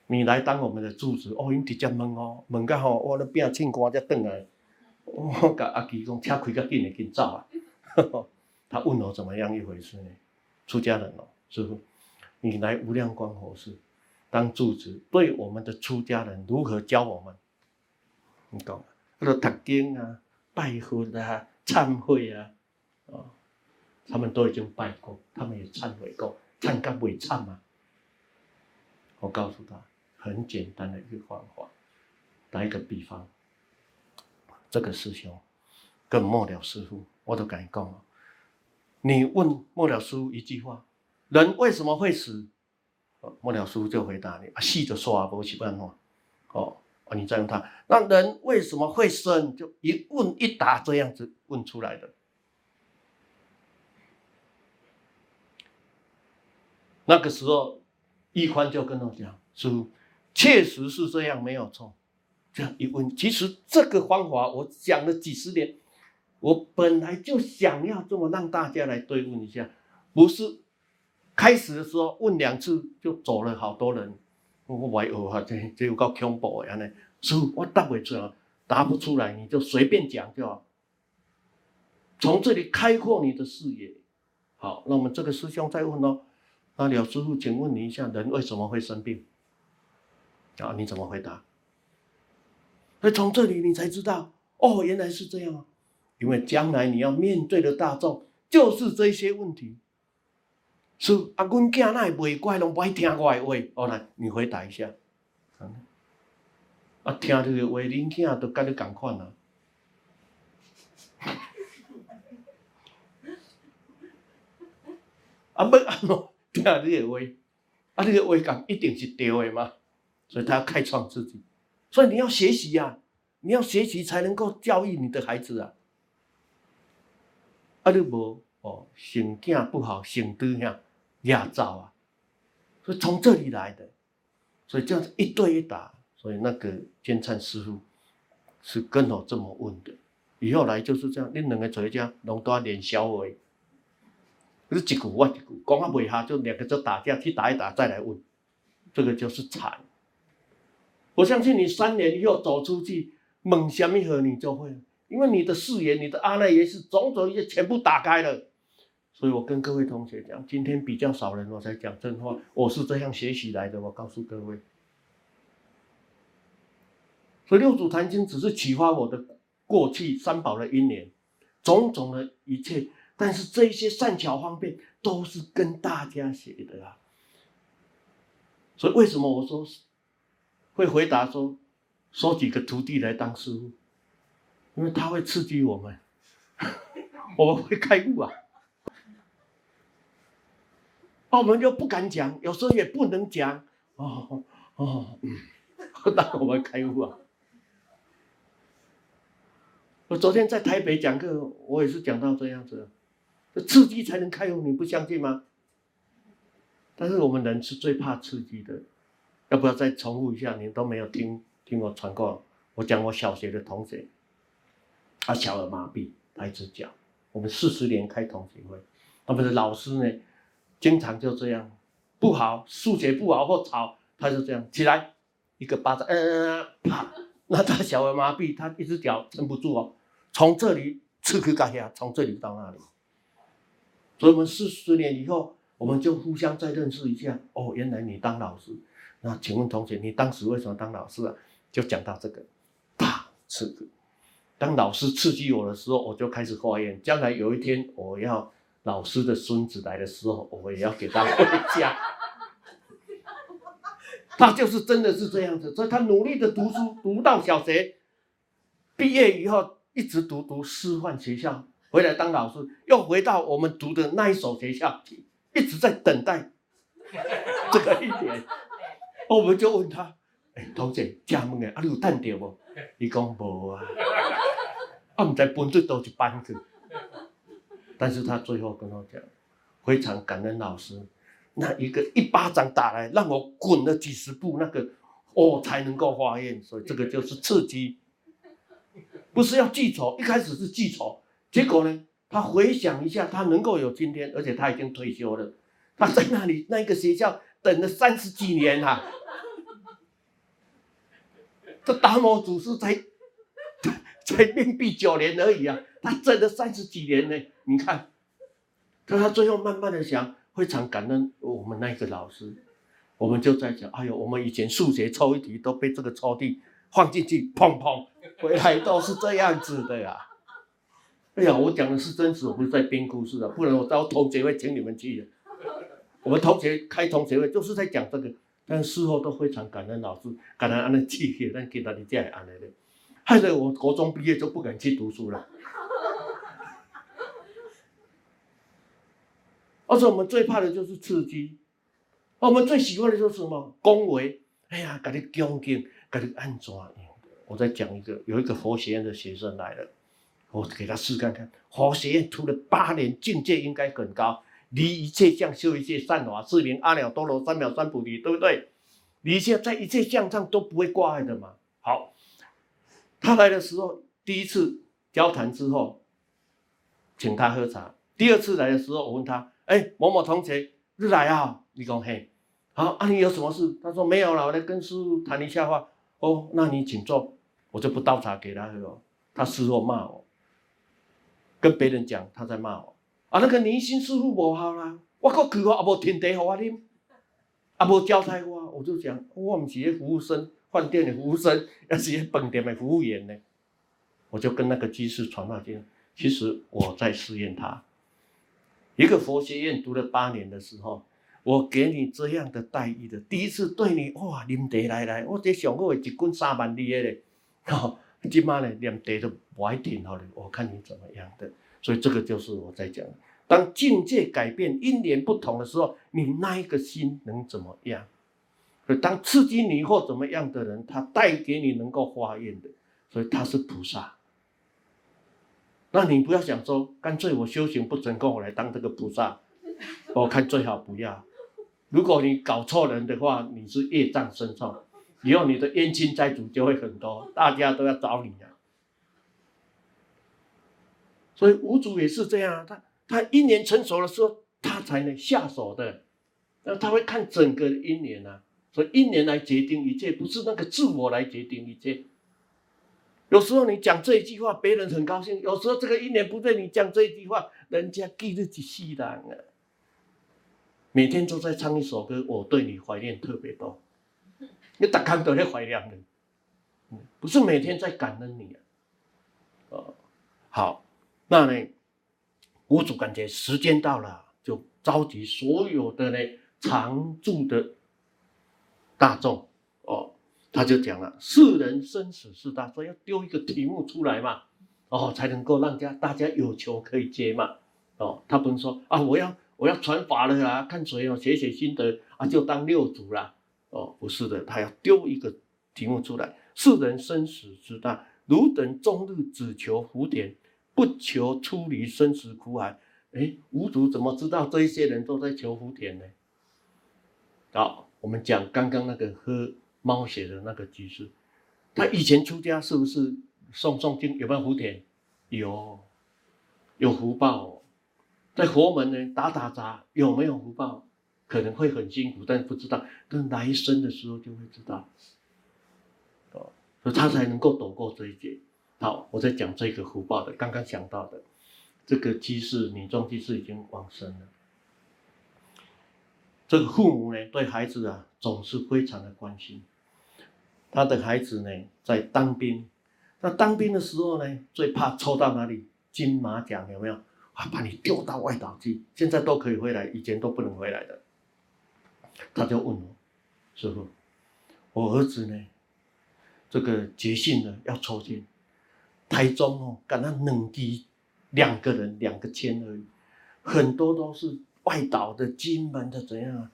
你来当我们的住持，哦，你直接问哦，问个吼，我那边庆光才转来，我跟阿基讲，车开较紧的紧走啊。他问我怎么样一回事呢？出家人哦，师傅，你来无量光佛寺当住持，对我们的出家人如何教我们？你讲，他说读经啊、拜佛啊、忏悔啊，哦，他们都已经拜过，他们也忏悔过，忏干未忏嘛。我告诉他，很简单的一个方法，打一个比方，这个师兄跟末了师傅，我都敢讲你问末了师一句话：人为什么会死？末了师就回答你：啊，死就煞无是办法。哦，哦，你再问他，那人为什么会生？就一问一答这样子问出来的。那个时候，一宽就跟我讲说，确实是这样，没有错。这样一问，其实这个方法我讲了几十年，我本来就想要这么让大家来对问一下，不是开始的时候问两次就走了好多人。我歪学啊，这这有够恐怖的安尼，师父我答不出来，答不出来你就随便讲就好。从这里开阔你的视野。好，那我们这个师兄再问喽。那了师傅，请问你一下，人为什么会生病？啊，你怎么回答？所以从这里你才知道，哦，原来是这样啊。因为将来你要面对的大众就是这些问题。是啊，阮囝哪会袂乖，拢不爱听我的话。哦，来，你回答一下。啊，听这个话，恁囝都跟你同款啊。啊，要安怎听你的话？啊，你的话讲一定是对的吗？所以他要开创自己。所以你要学习呀、啊，你要学习才能够教育你的孩子啊。啊，你无哦，生囝不好，生佗遐。压造啊，所以从这里来的，所以这样子一对一打，所以那个建灿师傅是跟我这么问的，以后来就是这样，恁两个做一家拢都要练小话，你一句我一句，讲啊未下就两个就打架，去打一打再来问，这个就是惨。我相信你三年以后走出去，问什么和你就会，因为你的视野、你的阿赖耶识种种一些全部打开了。所以我跟各位同学讲，今天比较少人，我才讲真话。我是这样学习来的，我告诉各位。所以六祖坛经只是启发我的过去三宝的因缘，种种的一切。但是这些善巧方便都是跟大家学的啊。所以为什么我说会回答说，收几个徒弟来当师傅？因为他会刺激我们，我们会开悟啊。我们就不敢讲，有时候也不能讲。哦哦，嗯，我们开悟啊！我昨天在台北讲课，我也是讲到这样子，刺激才能开悟，你不相信吗？但是我们人是最怕刺激的，要不要再重复一下？你都没有听听我传过，我讲我小学的同学，他小儿麻痹，他一直讲，我们四十年开同学会，他们的老师呢？经常就这样，不好，数学不好或吵，他就这样起来，一个巴掌，嗯嗯嗯，啪，那他小儿麻痹，他一只脚撑不住哦，从这里刺去干下，从这里到那里，所以我们四十年以后，我们就互相再认识一下。哦，原来你当老师，那请问同学，你当时为什么当老师啊？就讲到这个，啪，刺，当老师刺激我的时候，我就开始发愿，将来有一天我要。老师的孙子来的时候，我也要给他回家。他就是真的是这样子，所以他努力的读书，读到小学毕业以后，一直读读师范学校，回来当老师，又回到我们读的那一所学校，一直在等待这个一点。我们就问他：“哎、欸，同学，家门的啊，你有等到不？”他讲无啊，啊，唔知分对倒一班去。但是他最后跟我讲，非常感恩老师，那一个一巴掌打来，让我滚了几十步，那个哦才能够发愿，所以这个就是刺激，不是要记仇，一开始是记仇，结果呢，他回想一下，他能够有今天，而且他已经退休了，他在那里那个学校等了三十几年啊，这达摩祖师才才面壁九年而已啊，他挣了三十几年呢。你看，可他最后慢慢的想，非常感恩我们那个老师，我们就在讲，哎呦，我们以前数学抽一题都被这个抽屉放进去，砰砰，回来都是这样子的呀。哎呀，我讲的是真实，我不是在编故事啊，不然我到同学会请你们去的。我们同学开同学会就是在讲这个，但事后都非常感恩老师，感恩安尼记忆，但给他的家安尼的，害得我国中毕业就不敢去读书了。而且我们最怕的就是刺激，我们最喜欢的就是什么？恭维，哎呀，给你恭敬，该按怎样？我再讲一个，有一个佛学院的学生来了，我给他试看看。佛学院读了八年，境界应该很高，离一切相修一切善法，四名阿耨多罗三藐三菩提，对不对？你一切在一切相上都不会挂碍的嘛。好，他来的时候，第一次交谈之后，请他喝茶。第二次来的时候，我问他：“哎，某某同学，你来啊？”你讲嘿。好，啊，你有什么事？他说没有了，我来跟师傅谈一下话。哦，那你请坐，我就不倒茶给他喝。他事后骂我，跟别人讲他在骂我。啊，那个尼心师傅不好啦，我过去我也无添茶给我啉，也无招待我，我就讲我不是服务生，饭店的服务生，而是饭店的服务员呢。我就跟那个居士传话去，其实我在试验他。一个佛学院读了八年的时候。我给你这样的待遇的，第一次对你哇，啉茶来来，我这上个月一棍三万二的嘞，哦，今嘛呢连茶都不爱点好了，我看你怎么样的。所以这个就是我在讲，当境界改变、因缘不同的时候，你那一个心能怎么样？当刺激你或怎么样的人，他带给你能够化验的，所以他是菩萨。那你不要想说，干脆我修行不成功，我来当这个菩萨，我看最好不要。如果你搞错人的话，你是业障深重，以后你的冤亲债主就会很多，大家都要找你啊。所以五祖也是这样，他他因缘成熟的时候，他才能下手的。那他会看整个因缘啊，所以因缘来决定一切，不是那个自我来决定一切。有时候你讲这一句话，别人很高兴；有时候这个因缘不对，你讲这一句话，人家记得一世人啊。每天都在唱一首歌，我对你怀念特别多。你打开都在怀念你，不是每天在感恩你啊。哦，好，那呢，五祖感觉时间到了，就召集所有的呢常住的大众哦，他就讲了：世人生死事大，所以要丢一个题目出来嘛，哦，才能够让家大家有求可以接嘛。哦，他不能说啊，我要。我要传法了啊！看谁哦，写写心得啊，就当六祖了。哦，不是的，他要丢一个题目出来：世人生死之大，汝等终日只求福田，不求出离生死苦海。哎，五祖怎么知道这些人都在求福田呢？好，我们讲刚刚那个喝猫血的那个居士，他以前出家是不是诵诵经有没有福田？有，有福报。在佛门呢，打打杂有没有福报？可能会很辛苦，但不知道。等来生的时候就会知道，哦，所以他才能够躲过这一劫。好，我在讲这个福报的，刚刚讲到的这个居士，女众居士已经往生了。这个父母呢，对孩子啊，总是非常的关心。他的孩子呢，在当兵，那当兵的时候呢，最怕抽到哪里金马奖，有没有？啊把你丢到外岛去，现在都可以回来，以前都不能回来的。他就问我，师傅，我儿子呢？这个决心了要抽签，台中哦，敢那两机，两个人两个签而已，很多都是外岛的、金门的怎样啊？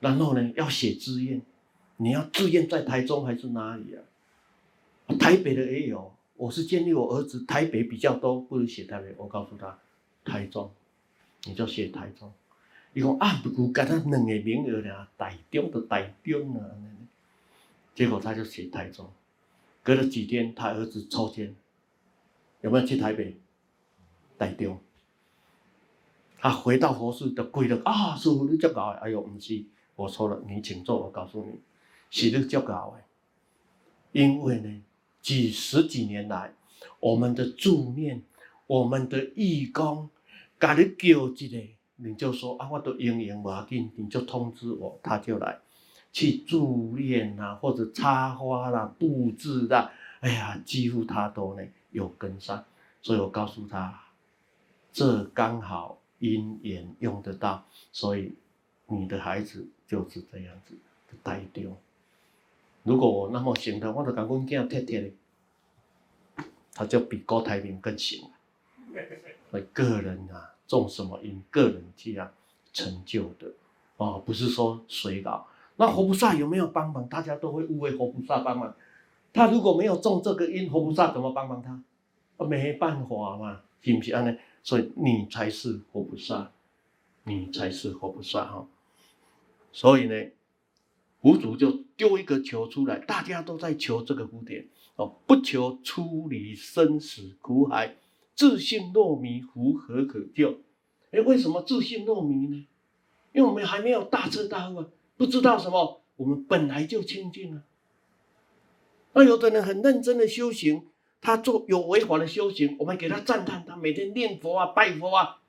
然后呢，要写志愿，你要志愿在台中还是哪里啊？台北的也有，我是建议我儿子台北比较多，不如写台北。我告诉他。台中，你就写台中。伊讲啊，不过干他两个名额俩，台中的台中啊。结果他就写台中。隔了几天，他儿子抽签，有没有去台北？台中。他回到佛寺就跪了啊，师傅你这搞，哎呦，不是，我说了，你请坐，我告诉你，是你这搞的。因为呢，几十几年来，我们的助念，我们的义工。家里叫一个，你就说啊，我都营营不要紧，你就通知我，他就来去助念啊，或者插花啦、布置啦、啊，哎呀，几乎他都呢有跟上，所以我告诉他，这刚好因缘用得到，所以你的孩子就是这样子带丢。如果我那么行的，我就讲阮囝贴贴的，他就比郭台铭更行。所以个人啊。种什么因，个人这样成就的，哦，不是说谁搞，那佛菩萨有没有帮忙？大家都会误会佛菩萨帮忙。他如果没有种这个因，佛菩萨怎么帮忙他？没办法嘛，是不是这样呢？所以你才是活菩萨，你才是活菩萨哈。所以呢，佛祖就丢一个球出来，大家都在求这个蝴蝶哦，不求出离生死苦海，自信若迷，夫何可救？哎，为什么自信若迷呢？因为我们还没有大彻大悟啊，不知道什么，我们本来就清净啊。那有的人很认真的修行。他做有违法的修行，我们给他赞叹，他每天念佛啊、拜佛啊，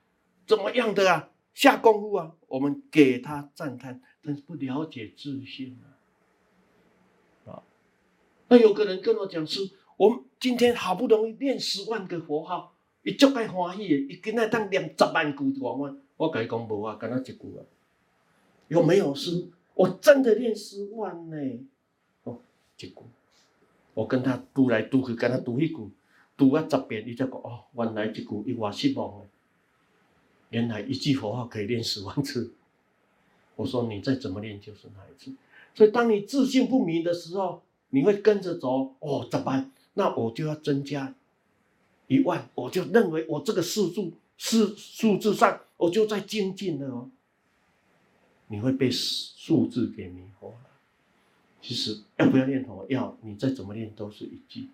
怎么样的啊，下功夫啊，我们给他赞叹，但是不了解自信啊。那有个人跟我讲是，我们今天好不容易念十万个佛号，一足该欢喜的，一今仔当念十万句就完。我跟他讲无啊，干那一句啊，有没有是？我真的念十万呢？哦，一句。我跟他读来读去，跟他读一句，读啊十遍，你才讲哦，原来一句伊话失望了。原来一句佛号可以练十万次。我说你再怎么练就是那一次。所以当你自信不明的时候，你会跟着走哦，怎么办？那我就要增加一万，我就认为我这个数字是数字上，我就在精进了哦。你会被数字给迷惑。其实要不要念头？要，你再怎么念都是一句。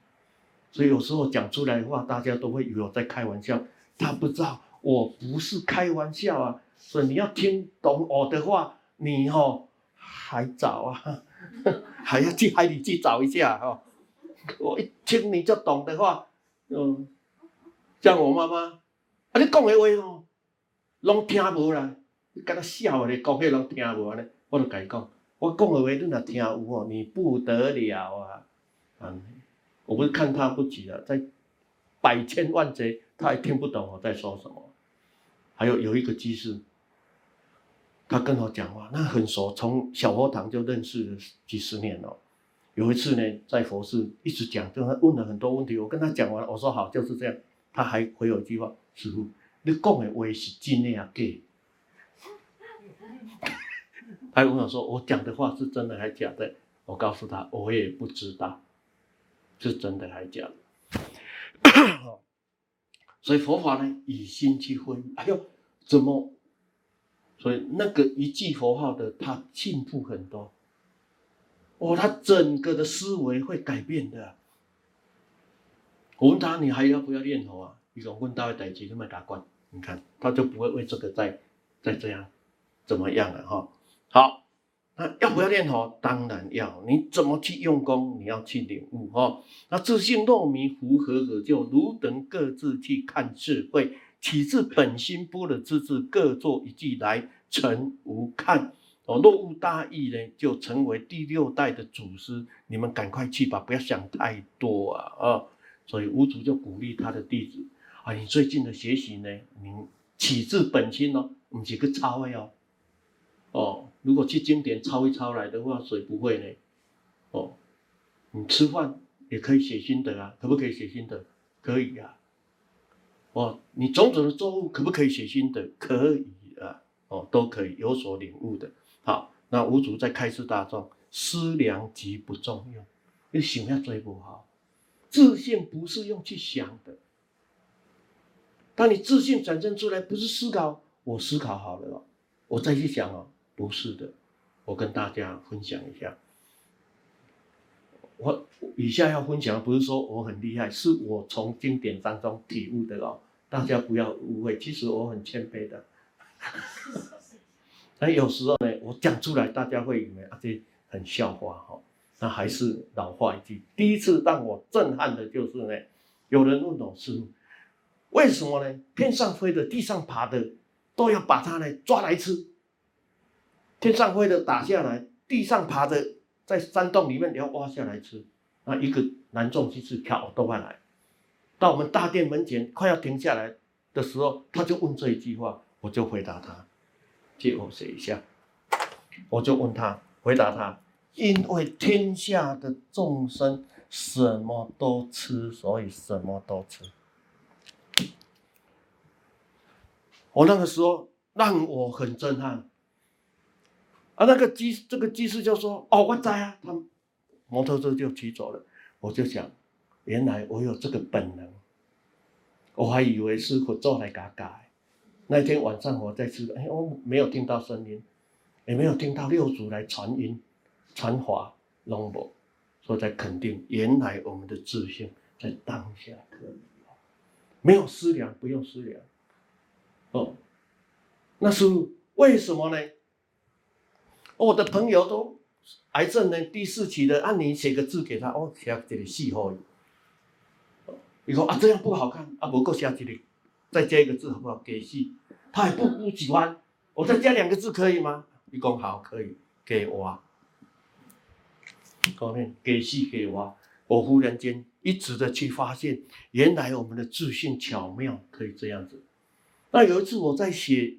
所以有时候讲出来的话，大家都会以为我在开玩笑。他不知道我不是开玩笑啊。所以你要听懂我的话，你哦还早啊，还要去海里去找一下哈、哦。我一听你就懂的话，嗯，像我妈妈，啊你讲的话哦，拢听无啦，你跟他笑的，讲的拢听无呢，我就跟伊讲。我讲的话，你若听有哦，你不得了啊！我不是看他不起了，在百千万劫，他也听不懂我在说什么。还有有一个居士，他跟我讲话，那很熟，从小佛堂就认识了几十年了。有一次呢，在佛寺一直讲，就他问了很多问题，我跟他讲完，我说好，就是这样。他还回我一句话：“师父，你讲的话是真的啊假？”他问我说：“我讲的话是真的还是假的？”我告诉他：“我也不知道，是真的还是假的。”所以佛法呢，以心去分。哎呦，怎么？所以那个一句佛号的，他进步很多。哦，他整个的思维会改变的。我问他：“你还要不要念头啊？”一种问到等级那么打关，你看他就不会为这个再再这样怎么样了哈。好，那要不要念佛？当然要。你怎么去用功？你要去领悟哦。那自信若迷，夫何可救？汝等各自去看智慧，起自本心般若之智，各作一句来成无看。哦，若悟大义呢，就成为第六代的祖师。你们赶快去吧，不要想太多啊啊！所以五祖就鼓励他的弟子啊，你最近的学习呢，你起自本心哦，不是去抄的哦。哦，如果去经典抄一抄来的话，谁不会呢？哦，你吃饭也可以写心得啊，可不可以写心得？可以呀、啊。哦，你种种的作物可不可以写心得？可以啊。哦，都可以有所领悟的。好，那五祖在开示大众，思量即不中用，你想要追不好，自信不是用去想的。当你自信产生出来，不是思考，我思考好了哦，我再去想哦。不是的，我跟大家分享一下。我以下要分享的不是说我很厉害，是我从经典当中体悟的哦。大家不要误会，其实我很谦卑的。那有时候呢，我讲出来，大家会以为啊，这很笑话哈。那还是老话一句，第一次让我震撼的就是呢，有人问我师，为什么呢？天上飞的、地上爬的，都要把它呢抓来吃。天上飞的打下来，地上爬的在山洞里面也要挖下来吃。那一个男众居士挑豆饭来，到我们大殿门前快要停下来的时候，他就问这一句话，我就回答他，借我写一下，我就问他，回答他，因为天下的众生什么都吃，所以什么都吃。我那个时候让我很震撼。啊，那个机这个机师就说：“哦，我在啊。”他摩托车就骑走了。我就想，原来我有这个本能，我还以为师傅做来嘎嘎。那天晚上我在吃，哎，我没有听到声音，也没有听到六祖来传音、传法、龙伯，所以在肯定，原来我们的自信在当下可以，没有思量，不用思量。哦，那是为什么呢？我的朋友都。癌症呢？第四期的，按、你写个字给他，哦，写这里细后。你说啊，这样不好看啊，不够下这里，再加一个字好不好？给戏，他还不不喜欢，我再加两个字可以吗？你讲好，可以，给我。后面给戏给我，我忽然间一直的去发现，原来我们的自信巧妙可以这样子。那有一次我在写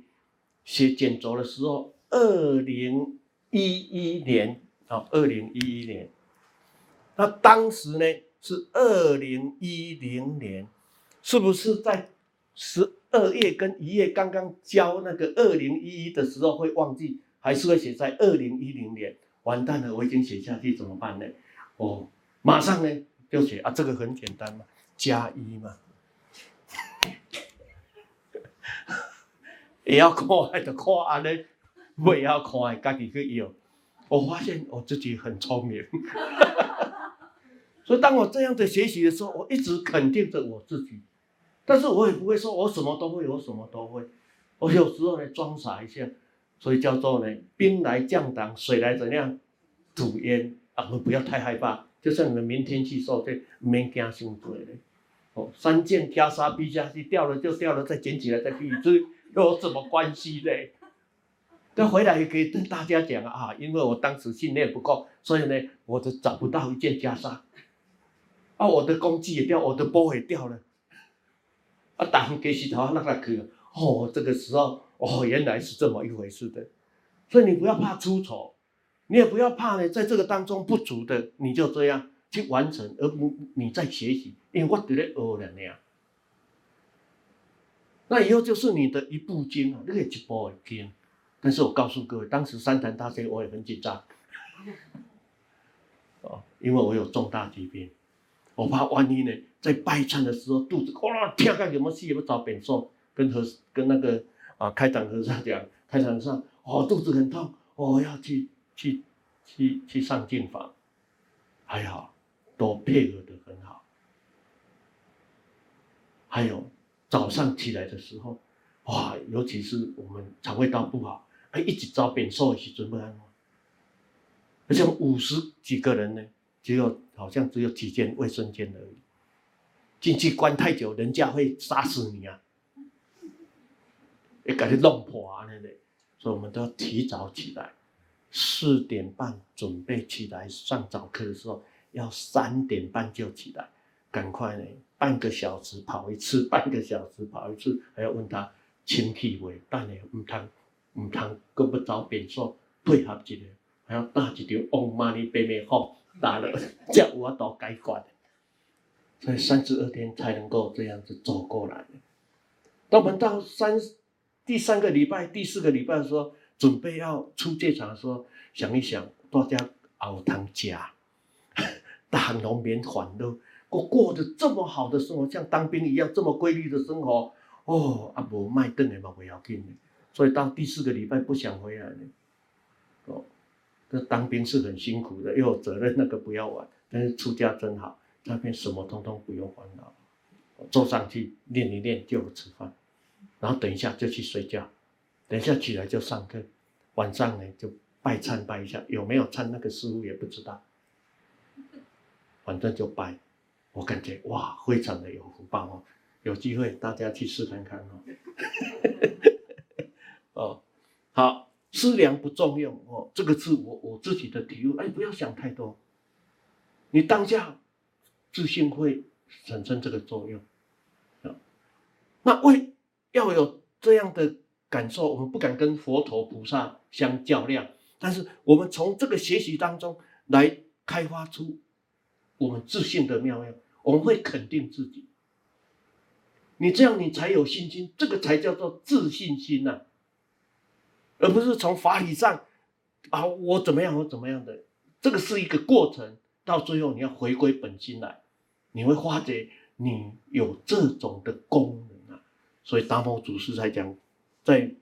写简轴的时候，二零一一年。到二零一一年，那当时呢是二零一零年，是不是在十二月跟一月刚刚交那个二零一一的时候会忘记，还是会写在二零一零年？完蛋了，我已经写下去怎么办呢？哦，马上呢就写啊，这个很简单嘛，加一嘛，也要看还得看啊我也要看家己去要。我发现我自己很聪明，所以当我这样子学习的时候，我一直肯定着我自己，但是我也不会说我什么都会，我什么都会，我有时候呢装傻一下，所以叫做呢兵来将挡，水来怎样土淹啊，我们不要太害怕，就像你们明天去受罪，没惊心鬼嘞，哦，三箭挑沙逼下去，掉了就掉了，再捡起来再劈一次，又有什么关系呢？但回来也可以跟大家讲啊，因为我当时训练不够，所以呢，我就找不到一件袈裟，啊，我的工具也掉，我的波也掉了，啊，打完给石头那个去，哦，这个时候，哦，原来是这么一回事的，所以你不要怕出丑，你也不要怕呢，在这个当中不足的，你就这样去完成，而不你在学习，因为我得了学了那样，那以后就是你的一部经啊，那个一部经。但是我告诉各位，当时三坛大学我也很紧张，哦，因为我有重大疾病，我怕万一呢，在拜忏的时候肚子哇跳开，有没有事，有没有？找扁受，跟和跟那个啊开场和尚讲，开场上哦肚子很痛，我、哦、要去去去去上净房，还好都配合的很好，还有早上起来的时候，哇，尤其是我们肠胃道不好。哎，一直找扁瘦的时阵要安怎？而且五十几个人呢，只有好像只有几间卫生间而已。进去关太久，人家会杀死你啊！也感觉弄破啊那类，所以我们都要提早起来，四点半准备起来上早课的时候，要三点半就起来，赶快呢，半个小时跑一次，半个小时跑一次，还要问他清气未，但呢唔通。唔通，搁要找变数配合一个，还要打一条嗡嘛呢叭咪吽，打了才有法度解决。所以三十二天才能够这样子走过来。当我们到三第三个礼拜、第四个礼拜的时候，准备要出这场的时候，想一想，大家熬汤家，大农民欢乐，过过得这么好的生活，像当兵一样这么规律的生活，哦，啊无卖顿的嘛不要紧。所以到第四个礼拜不想回来了，哦，这当兵是很辛苦的，又有责任，那个不要玩。但是出家真好，那边什么通通不用烦恼，坐上去练一练就吃饭，然后等一下就去睡觉，等一下起来就上课，晚上呢就拜忏拜一下，有没有忏那个师傅也不知道，反正就拜，我感觉哇，非常的有福报哦，有机会大家去试看看哦。哦，好，思量不重用哦，这个是我我自己的体悟。哎，不要想太多，你当下自信会产生这个作用。啊，那为要有这样的感受，我们不敢跟佛陀菩萨相较量，但是我们从这个学习当中来开发出我们自信的妙用，我们会肯定自己。你这样，你才有信心，这个才叫做自信心呐、而不是从法理上啊，我怎么样，我怎么样的，这个是一个过程，到最后你要回归本心来，你会发觉你有这种的功能啊。所以达摩祖师才讲，在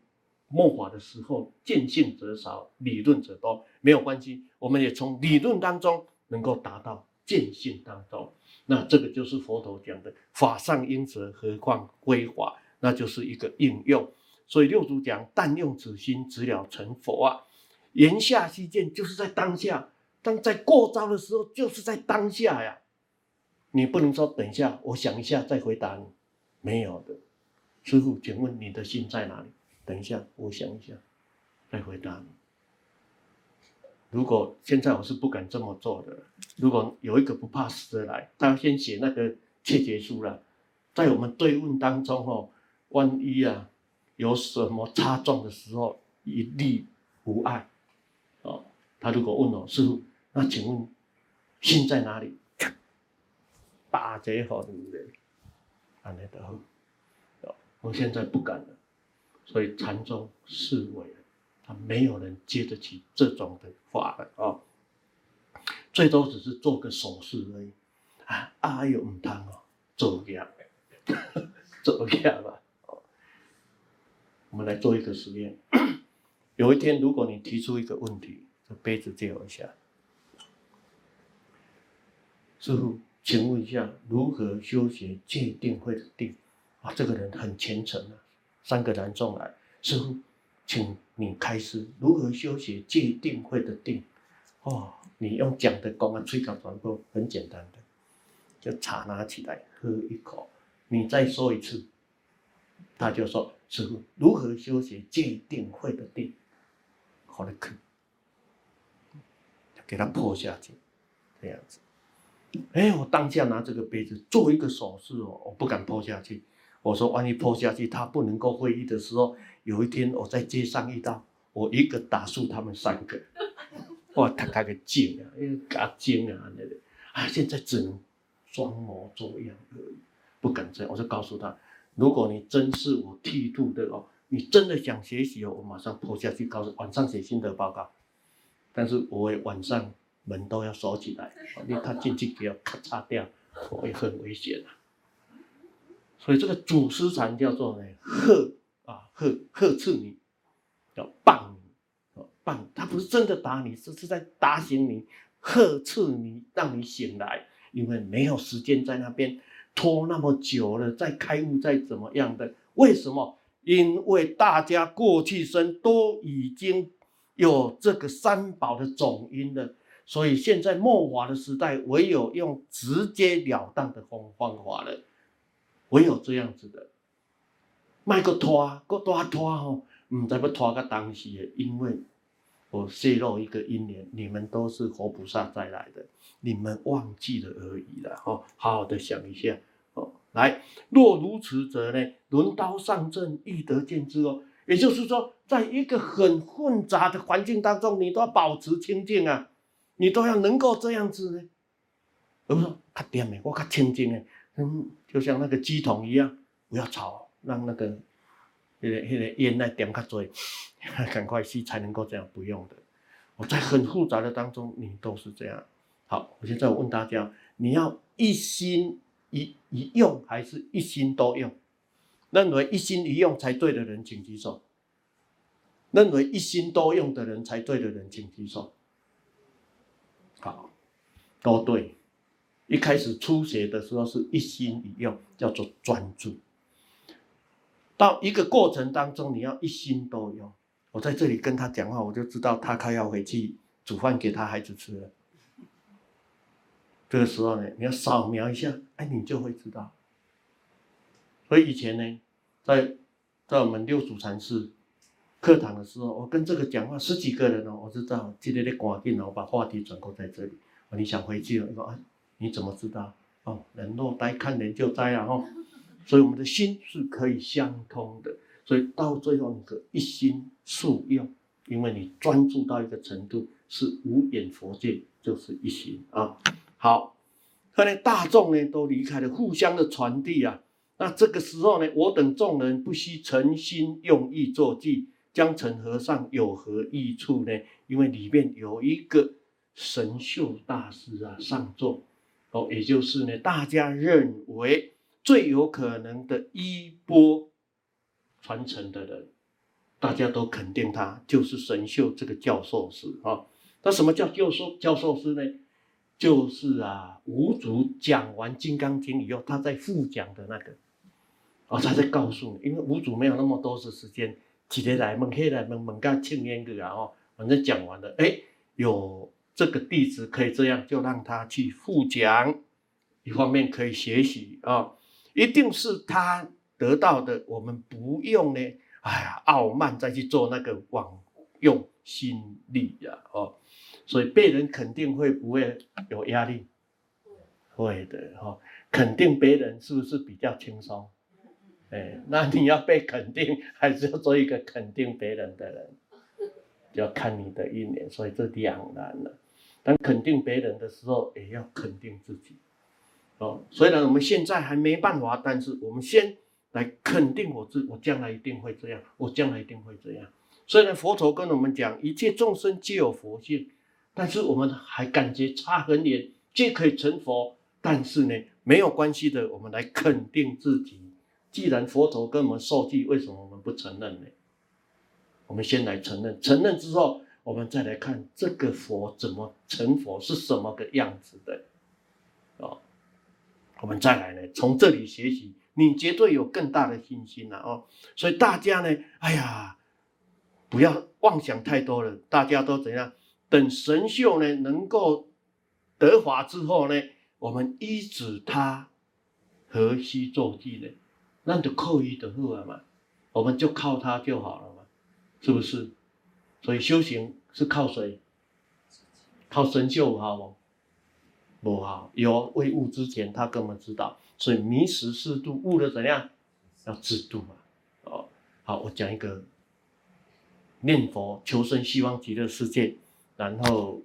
末法的时候，见性者少，理论者多，没有关系，我们也从理论当中能够达到见性当中。那这个就是佛陀讲的“法上应则，何况非法”，那就是一个应用。所以六祖讲：“但用此心，直了成佛啊！”言下须见，就是在当下。当在过招的时候，就是在当下呀。你不能说等一下，我想一下再回答你，没有的。师父，请问你的心在哪里？等一下，我想一下再回答你。如果现在我是不敢这么做的。如果有一个不怕死的来，他要先写那个切结书了，在我们对问当中哦，万一啊有什么差错的时候，一律无碍。哦，他如果问我师父，那请问心在哪里？打劫好对不对？安内德，我现在不敢了，所以禅宗式微了。没有人接得起这种的法了啊、哦，最多只是做个手势而已啊！啊有唔通哦，做样，做样吧。我们来做一个实验。有一天，如果你提出一个问题，这杯子借我一下。师父，请问一下，如何修学戒定慧的定？啊，这个人很虔诚啊，三个人众来，师父。请你开始如何修学戒定慧的定哦，你用讲的讲啊，吹口传播很简单的，就茶拿起来喝一口，你再说一次，他就说师父如何修学戒定慧的定，好的可，给他泼下去，这样子，哎，我当下拿这个杯子做一个手势哦，我不敢泼下去。我说：“万一泼下去，他不能够会意的时候，有一天我在街上遇到，我一个打输他们三个，哇，他开个劲啊，因为嘎精啊那个，啊，现在只能装模作样而已，不敢这样。我就告诉他，如果你真是我剃度的哦，你真的想学习哦，我马上泼下去，告诉晚上写心得报告。但是我也晚上门都要锁起来，因为他进去给我咔嚓掉，我也很危险啊。”所以这个祖师禅叫做呢，呵啊呵呵斥你，叫棒你，棒，他不是真的打你，是是在打醒你，呵斥你，让你醒来，因为没有时间在那边拖那么久了，再开悟再怎么样的，为什么？因为大家过去生都已经有这个三宝的种因了，所以现在末法的时代，唯有用直截了当的方方法了。唯有这样子的，卖个拖，个多拖吼，唔知要拖个东西的，因为我泄露一个因缘，你们都是活菩萨再来的，你们忘记了而已了，哦，好好的想一下，哦，来，若如此者呢，轮刀上阵，亦得见之哦。也就是说，在一个很混杂的环境当中，你都要保持清净啊，你都要能够这样子呢。比如说，较点的，我较清净的。嗯，就像那个鸡桶一样，不要吵，让那个那个那个烟来点较多，赶快吸才能够这样。不用的，我在很复杂的当中，你都是这样。好，我现在我问大家，你要一心一一用，还是一心多用？认为一心一用才对的人，请举手。认为一心多用的人才对的人，请举手。好，都对。一开始初学的时候是一心一用，叫做专注。到一个过程当中，你要一心多用。我在这里跟他讲话，我就知道他快要回去煮饭给他孩子吃了。这个时候呢，你要扫描一下，哎，你就会知道。所以以前呢，在在我们六祖禅师课堂的时候，我跟这个讲话十几个人哦，我知道今天的关键哦，我把话题转过在这里。你想回去了，你说啊。你怎么知道？哦，人若呆，看人就呆啊！哦，所以我们的心是可以相通的。所以到最后，你可一心速用，因为你专注到一个程度，是无眼佛界，就是一心啊。好，后来大众呢都离开了，互相的传递啊。那这个时候呢，我等众人不惜诚心用意作记，江城和尚有何益处呢？因为里面有一个神秀大师啊上座，哦，也就是呢，大家认为最有可能的衣钵传承的人，大家都肯定他就是神秀这个教授师啊。那什么叫教授教授师呢？就是啊，五祖讲完《金刚经》以后，他在复讲的那个，哦，他在告诉你，因为五祖没有那么多的时间，起得来问起来问问个青年个啊，哦，反正讲完了，哎，有这个弟子可以这样，就让他去复讲，一方面可以学习啊、一定是他得到的，我们不用呢，哎呀，傲慢再去做那个枉用心力呀、啊，哦。所以被人肯定会不会有压力？会的哈，肯定别人是不是比较轻松？哎，那你要被肯定，还是要做一个肯定别人的人？要看你的因缘，所以这两难了。当肯定别人的时候，也要肯定自己。哦，虽然我们现在还没办法，但是我们先来肯定我自，我将来一定会这样，我将来一定会这样。虽然佛陀跟我们讲，一切众生皆有佛性。但是我们还感觉差很远，皆可以成佛。但是呢，没有关系的，我们来肯定自己。既然佛陀跟我们授记，为什么我们不承认呢？我们先来承认，承认之后，我们再来看这个佛怎么成佛，是什么个样子的。哦，我们再来呢，从这里学习，你绝对有更大的信心了哦。所以大家呢，哎呀，不要妄想太多了，大家都怎样？等神秀呢能够得法之后呢，我们依止他何须作记呢？那就靠伊就好了嘛，我们就靠他就好了嘛，是不是？所以修行是靠谁？靠神秀好不？不好，有未悟之前，他根本知道，所以迷时识度，悟了怎样？要自度嘛。哦，好，我讲一个念佛求生西方极乐世界。然后，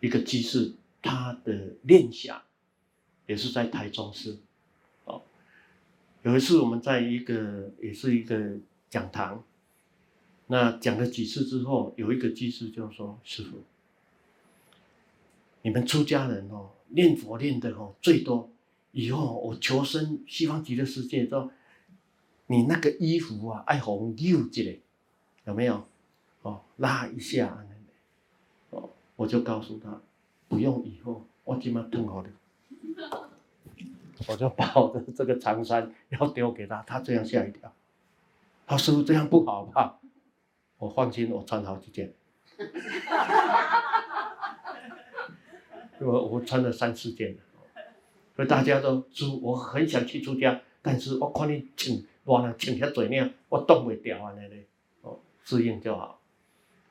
一个居士，他的念想也是在台中市。哦，有一次我们在一个也是一个讲堂，那讲了几次之后，有一个居士就说：“师傅，你们出家人哦，念佛念的哦最多，以后我求生西方极乐世界之后，你那个衣服啊，爱红又起来，有没有？哦，拉一下。”我就告诉他，不用以后，我今晚更好的，我就把我的这个长衫要丢给他，他这样吓一跳，他说师傅这样不好吧？我放心，我穿好几件，我我穿了三四件了，所以大家都出，我很想去出家，但是我看你穿乱了，穿遐多呢，我动不掉啊，那里哦，适应就好。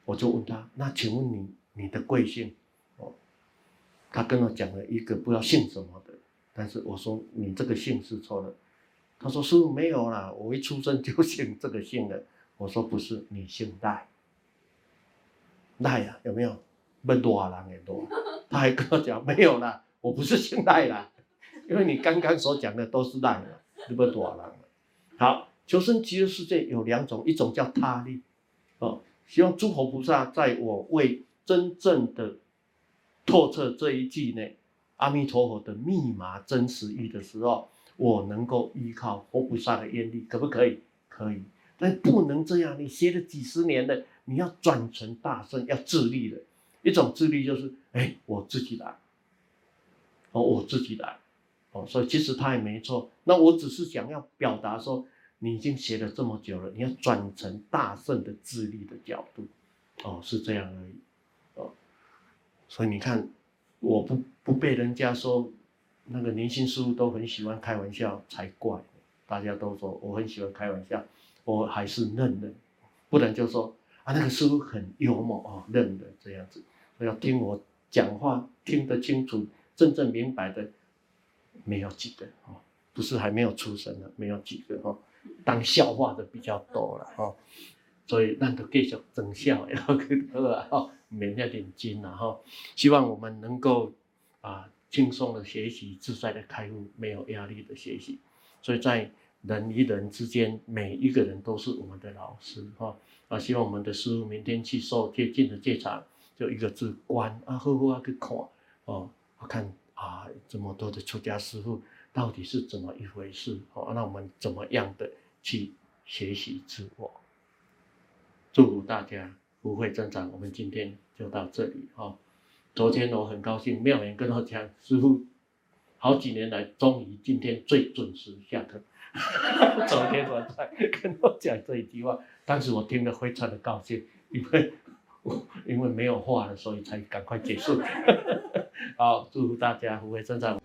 我就问他，那请问你？你的贵姓？哦，他跟我讲了一个不知道姓什么的，但是我说你这个姓是错的。他说师傅没有啦，我一出生就姓这个姓的。我说不是，你姓赖，赖呀、啊，有没有？不多人也多。他还跟我讲没有啦，我不是姓赖啦，因为你刚刚所讲的都是赖了，你不多人。好，求生极乐世界有两种，一种叫他力，哦，希望诸佛菩萨在我为。真正的透彻这一句呢，阿弥陀佛的密码真实义的时候，我能够依靠佛菩萨的愿力，可不可以？可以，但不能这样。你学了几十年的，你要转成大圣，要自立的。一种自立就是，哎，我自己来，哦，我自己来，哦，所以其实他也没错。那我只是想要表达说，你已经学了这么久了，你要转成大圣的智力的角度，哦，是这样而已。哦所以你看，我不不被人家说，那个年轻师傅都很喜欢开玩笑才怪。大家都说我很喜欢开玩笑，我还是认了，不然就说啊那个师傅很幽默哦，认了这样子。要听我讲话听得清楚、真正明白的，没有几个哦，不是还没有出生的，没有几个哦，当笑话的比较多了哦。所以让他继续增效，然后给他哦。免掉点惊，然后希望我们能够啊轻松的学习，自在的开悟，没有压力的学习。所以在人与人之间，每一个人都是我们的老师哈。啊，希望我们的师傅明天去受接近的戒场，就一个字观啊，好好啊去看哦，我看啊，这么多的出家师父到底是怎么一回事哦？那我们怎么样的去学习自我？祝福大家福慧增长。我们今天就到这里哦。昨天我很高兴，妙莲跟我讲，师父好几年来终于今天最准时下课。昨天晚上跟我讲这一句话，当时我听了非常的高兴，因为因为没有话了，所以才赶快结束。好，祝福大家福慧增长。